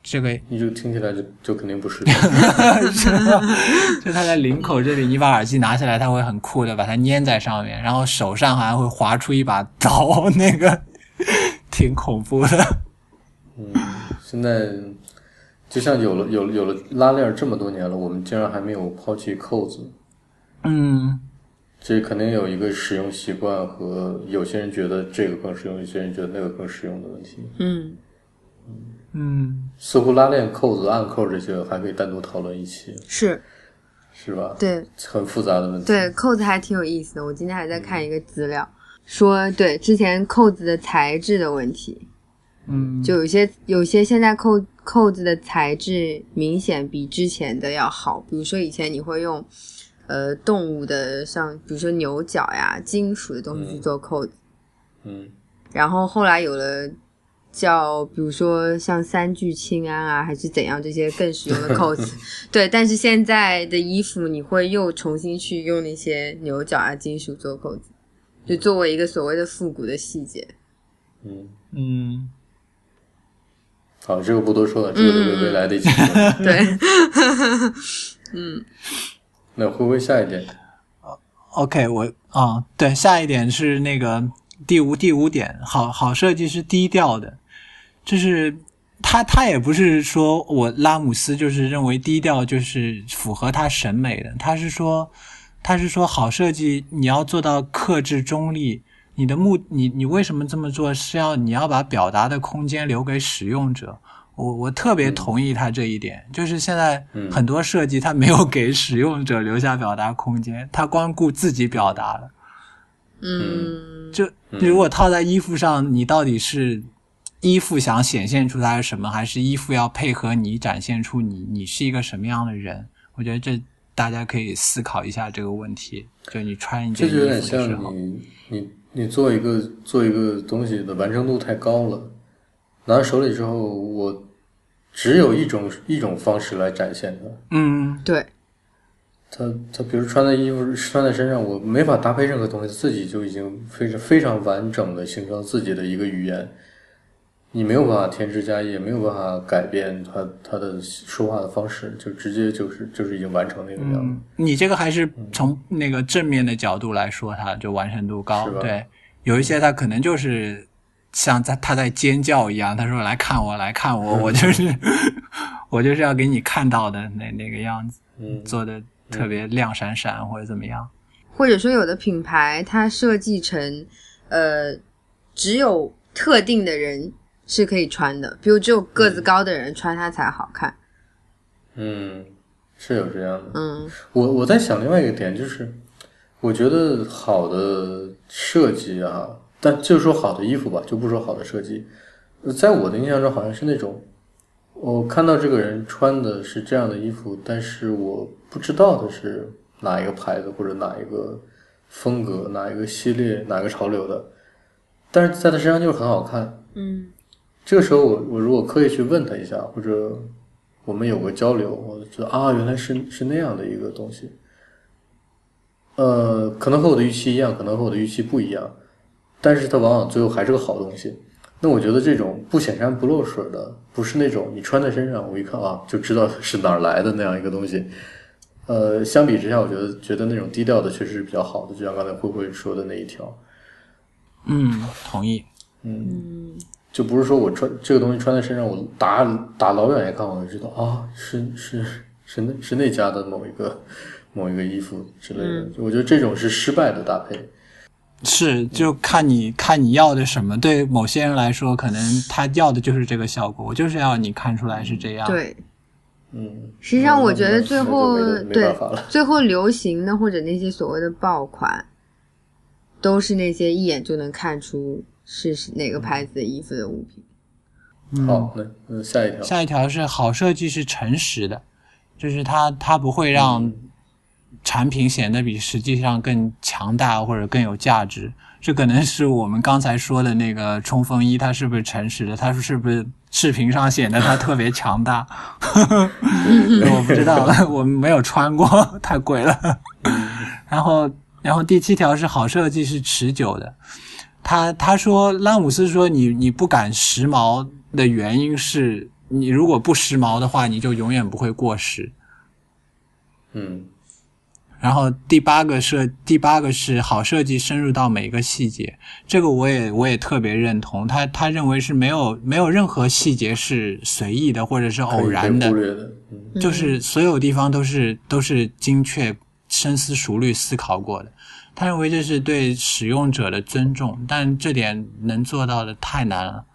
这个你就听起来就就肯定不实用。就它在领口这里，你把耳机拿下来，它会很酷的把它粘在上面，然后手上还会划出一把刀，那个挺恐怖的。嗯，现在就像有了有有了拉链这么多年了，我们竟然还没有抛弃扣子。嗯，这肯定有一个使用习惯和有些人觉得这个更实用，有些人觉得那个更实用的问题。嗯嗯，似乎拉链、扣子、暗扣这些还可以单独讨论一期，是是吧？对，很复杂的问题。对，扣子还挺有意思的。我今天还在看一个资料，说对之前扣子的材质的问题。嗯，就有些有些现在扣扣子的材质明显比之前的要好，比如说以前你会用。呃，动物的像比如说牛角呀，金属的东西去做扣子，嗯，然后后来有了叫比如说像三聚氰胺啊，还是怎样这些更实用的扣子，对。但是现在的衣服你会又重新去用那些牛角啊、金属做扣子，就作为一个所谓的复古的细节。嗯嗯，好，这个不多说了，这个留给未来的一期。对，嗯。那会不会下一点？OK，我啊，对，下一点是那个第五第五点，好好设计是低调的，就是他他也不是说我拉姆斯就是认为低调就是符合他审美的，他是说他是说好设计你要做到克制中立，你的目你你为什么这么做是要你要把表达的空间留给使用者。我我特别同意他这一点，就是现在很多设计他没有给使用者留下表达空间，他光顾自己表达了。嗯，就如果套在衣服上，你到底是衣服想显现出来什么，还是衣服要配合你展现出你你是一个什么样的人？我觉得这大家可以思考一下这个问题。就你穿一件衣服的时候，你你你做一个做一个东西的完成度太高了，拿到手里之后，我只有一种一种方式来展现它。嗯，对。他他比如穿的衣服穿在身上，我没法搭配任何东西，自己就已经非常非常完整的形成自己的一个语言。你没有办法添枝加叶，没有办法改变他他的说话的方式，就直接就是就是已经完成那个样子。你这个还是从那个正面的角度来说，它就完成度高。对，有一些他可能就是像在他在尖叫一样，他说来看我，来看我，我就是我就是要给你看到的那那个样子，做的。特别亮闪闪或者怎么样，或者说有的品牌它设计成，呃，只有特定的人是可以穿的，比如只有个子高的人穿它才好看。嗯，是有这样的。嗯，我我在想另外一个点就是，我觉得好的设计啊，但就说好的衣服吧，就不说好的设计，在我的印象中好像是那种。我看到这个人穿的是这样的衣服，但是我不知道的是哪一个牌子或者哪一个风格、哪一个系列、哪个潮流的，但是在他身上就是很好看。嗯，这个时候我我如果刻意去问他一下，或者我们有个交流，我就知道啊，原来是是那样的一个东西。呃，可能和我的预期一样，可能和我的预期不一样，但是它往往最后还是个好东西。那我觉得这种不显山不漏水的，不是那种你穿在身上，我一看啊就知道是哪儿来的那样一个东西。呃，相比之下，我觉得觉得那种低调的确实是比较好的，就像刚才慧慧说的那一条。嗯，同意。嗯，就不是说我穿这个东西穿在身上，我打打老远一看我就知道啊，是是是那是那家的某一个某一个衣服之类的。我觉得这种是失败的搭配。是，就看你看你要的什么。对某些人来说，可能他要的就是这个效果。我就是要你看出来是这样。对，嗯。实际上，我觉得最后对最后流行的或者那些所谓的爆款，都是那些一眼就能看出是哪个牌子的衣服的物品。好，那那下一条，下一条是好设计是诚实的，就是它它不会让。产品显得比实际上更强大或者更有价值，这可能是我们刚才说的那个冲锋衣，它是不是诚实的？它是不是视频上显得它特别强大？我不知道，我没有穿过，太贵了。然后，然后第七条是好设计是持久的。他他说，拉姆斯说你你不敢时髦的原因是你如果不时髦的话，你就永远不会过时。嗯。然后第八个设，第八个是好设计深入到每一个细节，这个我也我也特别认同。他他认为是没有没有任何细节是随意的或者是偶然的，就是所有地方都是都是精确、深思熟虑思考过的。他认为这是对使用者的尊重，但这点能做到的太难了。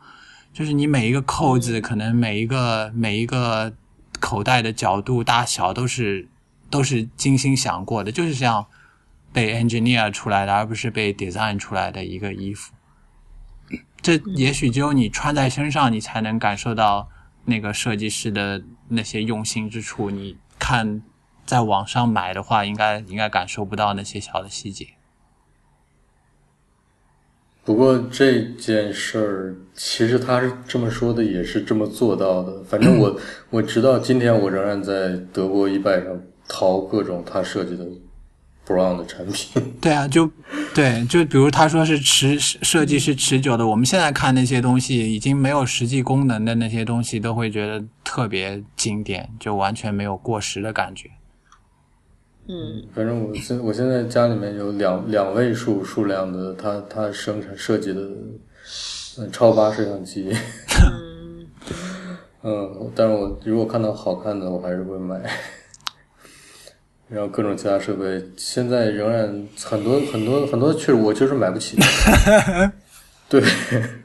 就是你每一个扣子，可能每一个每一个口袋的角度大小都是。都是精心想过的，就是这样被 engineer 出来的，而不是被 design 出来的一个衣服。这也许只有你穿在身上，你才能感受到那个设计师的那些用心之处。你看，在网上买的话，应该应该感受不到那些小的细节。不过这件事儿，其实他是这么说的，也是这么做到的。反正我 我直到今天，我仍然在德国一拜上。淘各种他设计的 Brown 的产品，对啊，就对，就比如他说是持设计是持久的，我们现在看那些东西已经没有实际功能的那些东西，都会觉得特别经典，就完全没有过时的感觉。嗯，反正我现我现在家里面有两两位数数量的它它生产设计的嗯超八摄像机，嗯，但是我如果看到好看的，我还是会买。然后各种其他设备，现在仍然很多很多很多，确实我就是买不起。对，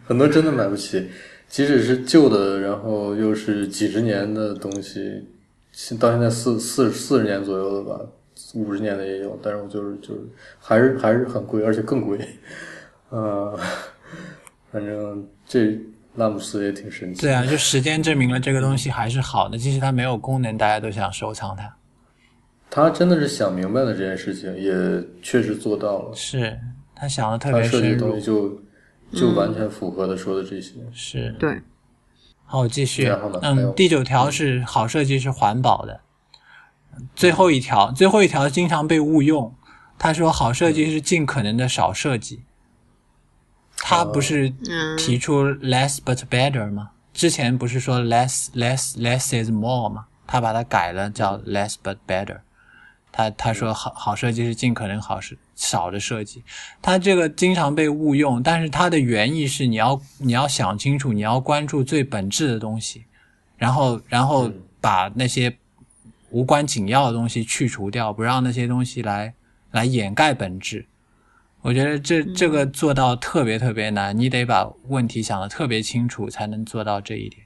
很多真的买不起，即使是旧的，然后又是几十年的东西，现到现在四四四十年左右了吧，五十年的也有，但是我就是就是还是还是很贵，而且更贵。呃，反正这拉姆斯也挺神奇。对啊，就时间证明了这个东西还是好的，即使它没有功能，大家都想收藏它。他真的是想明白了这件事情，也确实做到了。是他想的特别深入设计的东西。就就完全符合他说的这些。是，对，好，我继续嗯，第九条是好设计是环保的。最后一条，最后一条经常被误用。他说好设计是尽可能的少设计。他不是嗯提出 less but better 吗？之前不是说 less less less is more 吗？他把它改了，叫 less but better。他他说好好设计是尽可能好是少的设计，他这个经常被误用，但是他的原意是你要你要想清楚，你要关注最本质的东西，然后然后嗯把那些无关紧要的东西去除掉，不让那些东西来来掩盖本质。我觉得这这个做到特别特别难，你得把问题想得特别清楚，才能做到这一点。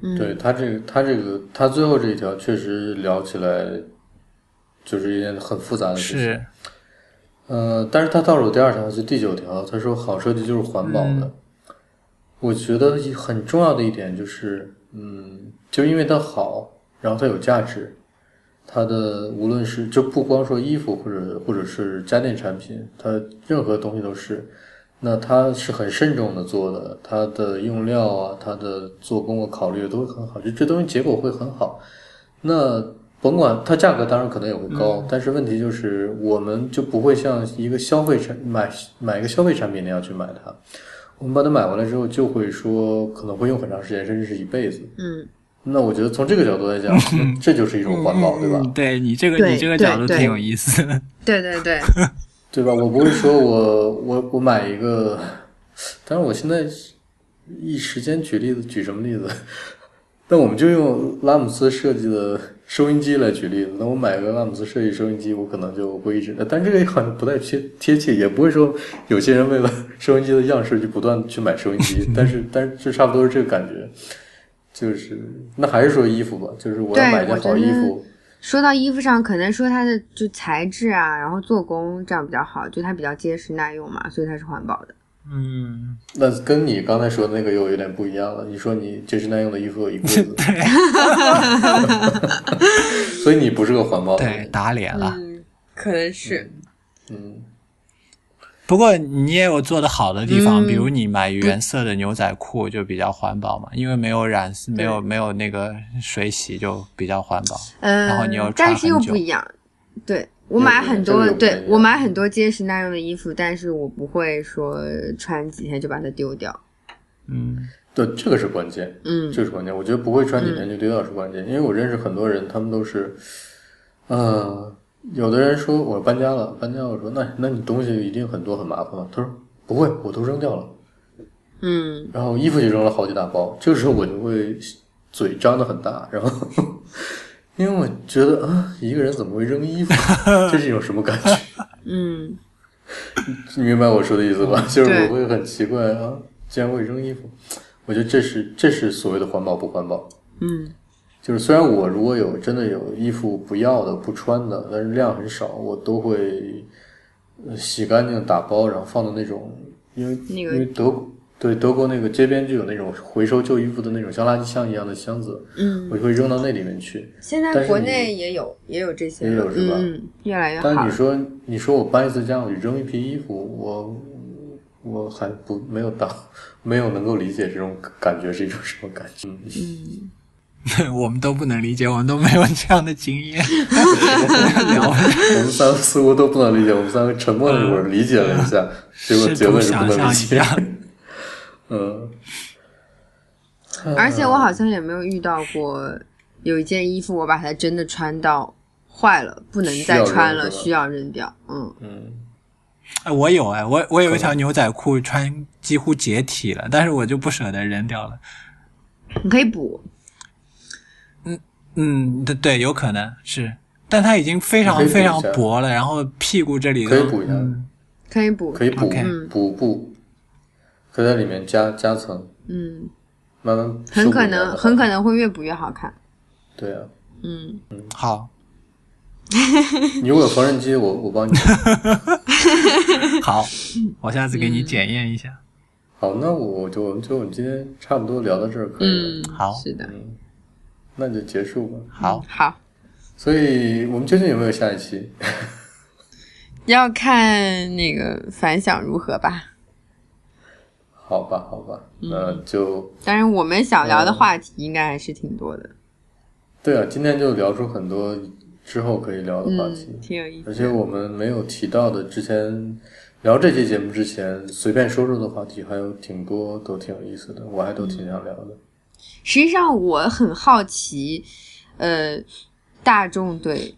嗯，对他这个，他这个，他最后这一条确实聊起来就是一件很复杂的事情。是，呃，但是他倒数第二条是第九条，他说好设计就是环保的。嗯我觉得很重要的一点就是，嗯，就因为它好，然后它有价值，它的无论是就不光说衣服或者或者是家电产品，它任何东西都是，那它是很慎重的做的，它的用料啊，它的做工啊考虑的都会很好，就这东西结果会很好。那甭管它价格当然可能也会高，但是问题就是我们就不会像一个消费产买买一个消费产品那样去买它。我们把它买回来之后，就会说可能会用很长时间，甚至是一辈子。嗯，那我觉得从这个角度来讲，这就是一种环保，对吧？嗯对你这个你这个角度挺有意思的。对对对，对吧？我不会说我我我买一个，但是我现在一时间举例子，举什么例子？那我们就用拉姆斯设计的收音机来举例子。那我买个拉姆斯设计收音机，我可能就会一直，但这个好像不太贴贴切，也不会说有些人为了收音机的样式就不断去买收音机。但是但是这差不多是这个感觉，就是那还是说衣服吧，就是我要对买件好衣服。说到衣服上，可能说它的就材质啊，然后做工这样比较好，就它比较结实耐用嘛，所以它是环保的。嗯，那跟你刚才说的那个又有点不一样了。你说你结实耐用的衣服有一柜子，所以你不是个环保的对，打脸了。嗯，可能是。嗯，不过你也有做的好的地方，嗯比如你买原色的牛仔裤就比较环保嘛，因为没有染色，没有没有那个水洗，就比较环保。嗯，然后你又穿但是又不一样。对我买很多，对我买很多结实耐用的衣服，但是我不会说穿几天就把它丢掉。嗯，对，这个是关键，嗯这是关键。我觉得不会穿几天就丢掉是关键，因为我认识很多人，他们都是，呃，有的人说我搬家了，搬家，我说那那你东西一定很多很麻烦吗？他说不会，我都扔掉了。嗯然后衣服就扔了好几大包，这个时候我就会嘴张的很大，然后因为我觉得啊，一个人怎么会扔衣服？这是一种什么感觉？嗯你明白我说的意思吧？就是我会很奇怪啊，竟然会扔衣服。我觉得这是这是所谓的环保不环保。嗯就是虽然我如果有真的有衣服不要的不穿的，但是量很少，我都会呃洗干净打包，然后放到那种因为那个因为德国对德国那个街边就有那种回收旧衣服的那种像垃圾箱一样的箱子，嗯，我就会扔到那里面去。现在国内也有也有这些，也有是吧嗯，越来越好。但你说你说我搬一次家我就扔一批衣服，我我还不没有到没有能够理解这种感觉是一种什么感觉。嗯嗯，我们都不能理解，我们都没有这样的经验。聊我们三个似乎都不能理解，我们三个沉默了一会儿，理解了一下，结果结论是不想一能理解。下，嗯，而且我好像也没有遇到过有一件衣服我把它真的穿到坏了，不能再穿了，需要扔是吧需要扔掉。嗯，嗯，哎我有哎，我我有一条牛仔裤穿几乎解体了，但是我就不舍得扔掉了。你可以补。嗯，对对，有可能是但它已经非常非常薄了，然后屁股这里可以补一下嗯可以补，可以补 OK 补布，可以在里面加加层，嗯，慢慢很可能很可能会越补越好看。对啊。嗯嗯，好，你如果有缝纫机，我我帮你。好，我下次给嗯你检验一下。好，那我我就就我们今天差不多聊到这儿可以了，嗯，好是的，那就结束吧。好，好，所以我们究竟有没有下一期？要看那个反响如何吧。好吧，好吧，嗯那就当然，我们想聊的话题应该还是挺多的，对啊，今天就聊出很多之后可以聊的话题，嗯，挺有意思。而且我们没有提到的，之前聊这期节目之前随便说说的话题还有挺多，都挺有意思的，我还都挺想聊的。实际上，我很好奇，呃，大众对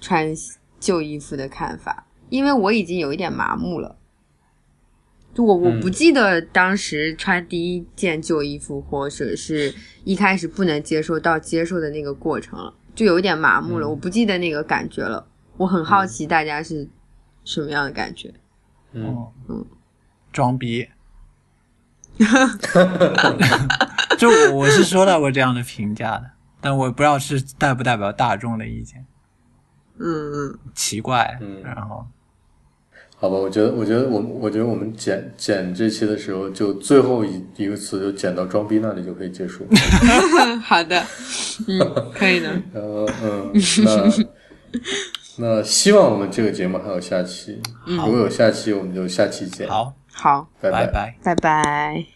穿旧衣服的看法，因为我已经有一点麻木了。就我我嗯不记得当时穿第一件旧衣服，或者是一开始不能接受到接受的那个过程了，就有一点麻木了。我不记得那个感觉了。我很好奇大家是什么样的感觉。嗯嗯，装逼。就我我是收到过这样的评价的，但我不知道是代不代表大众的意见，嗯嗯，奇怪。嗯然后好吧，我觉得，我觉得我，我觉得我们剪剪这期的时候，就最后一一个词就剪到装逼那里就可以结束。好的，嗯，可以的。呃嗯，那那希望我们这个节目还有下期，如果有下期，我们就下期见。，好，好，拜拜拜。拜拜。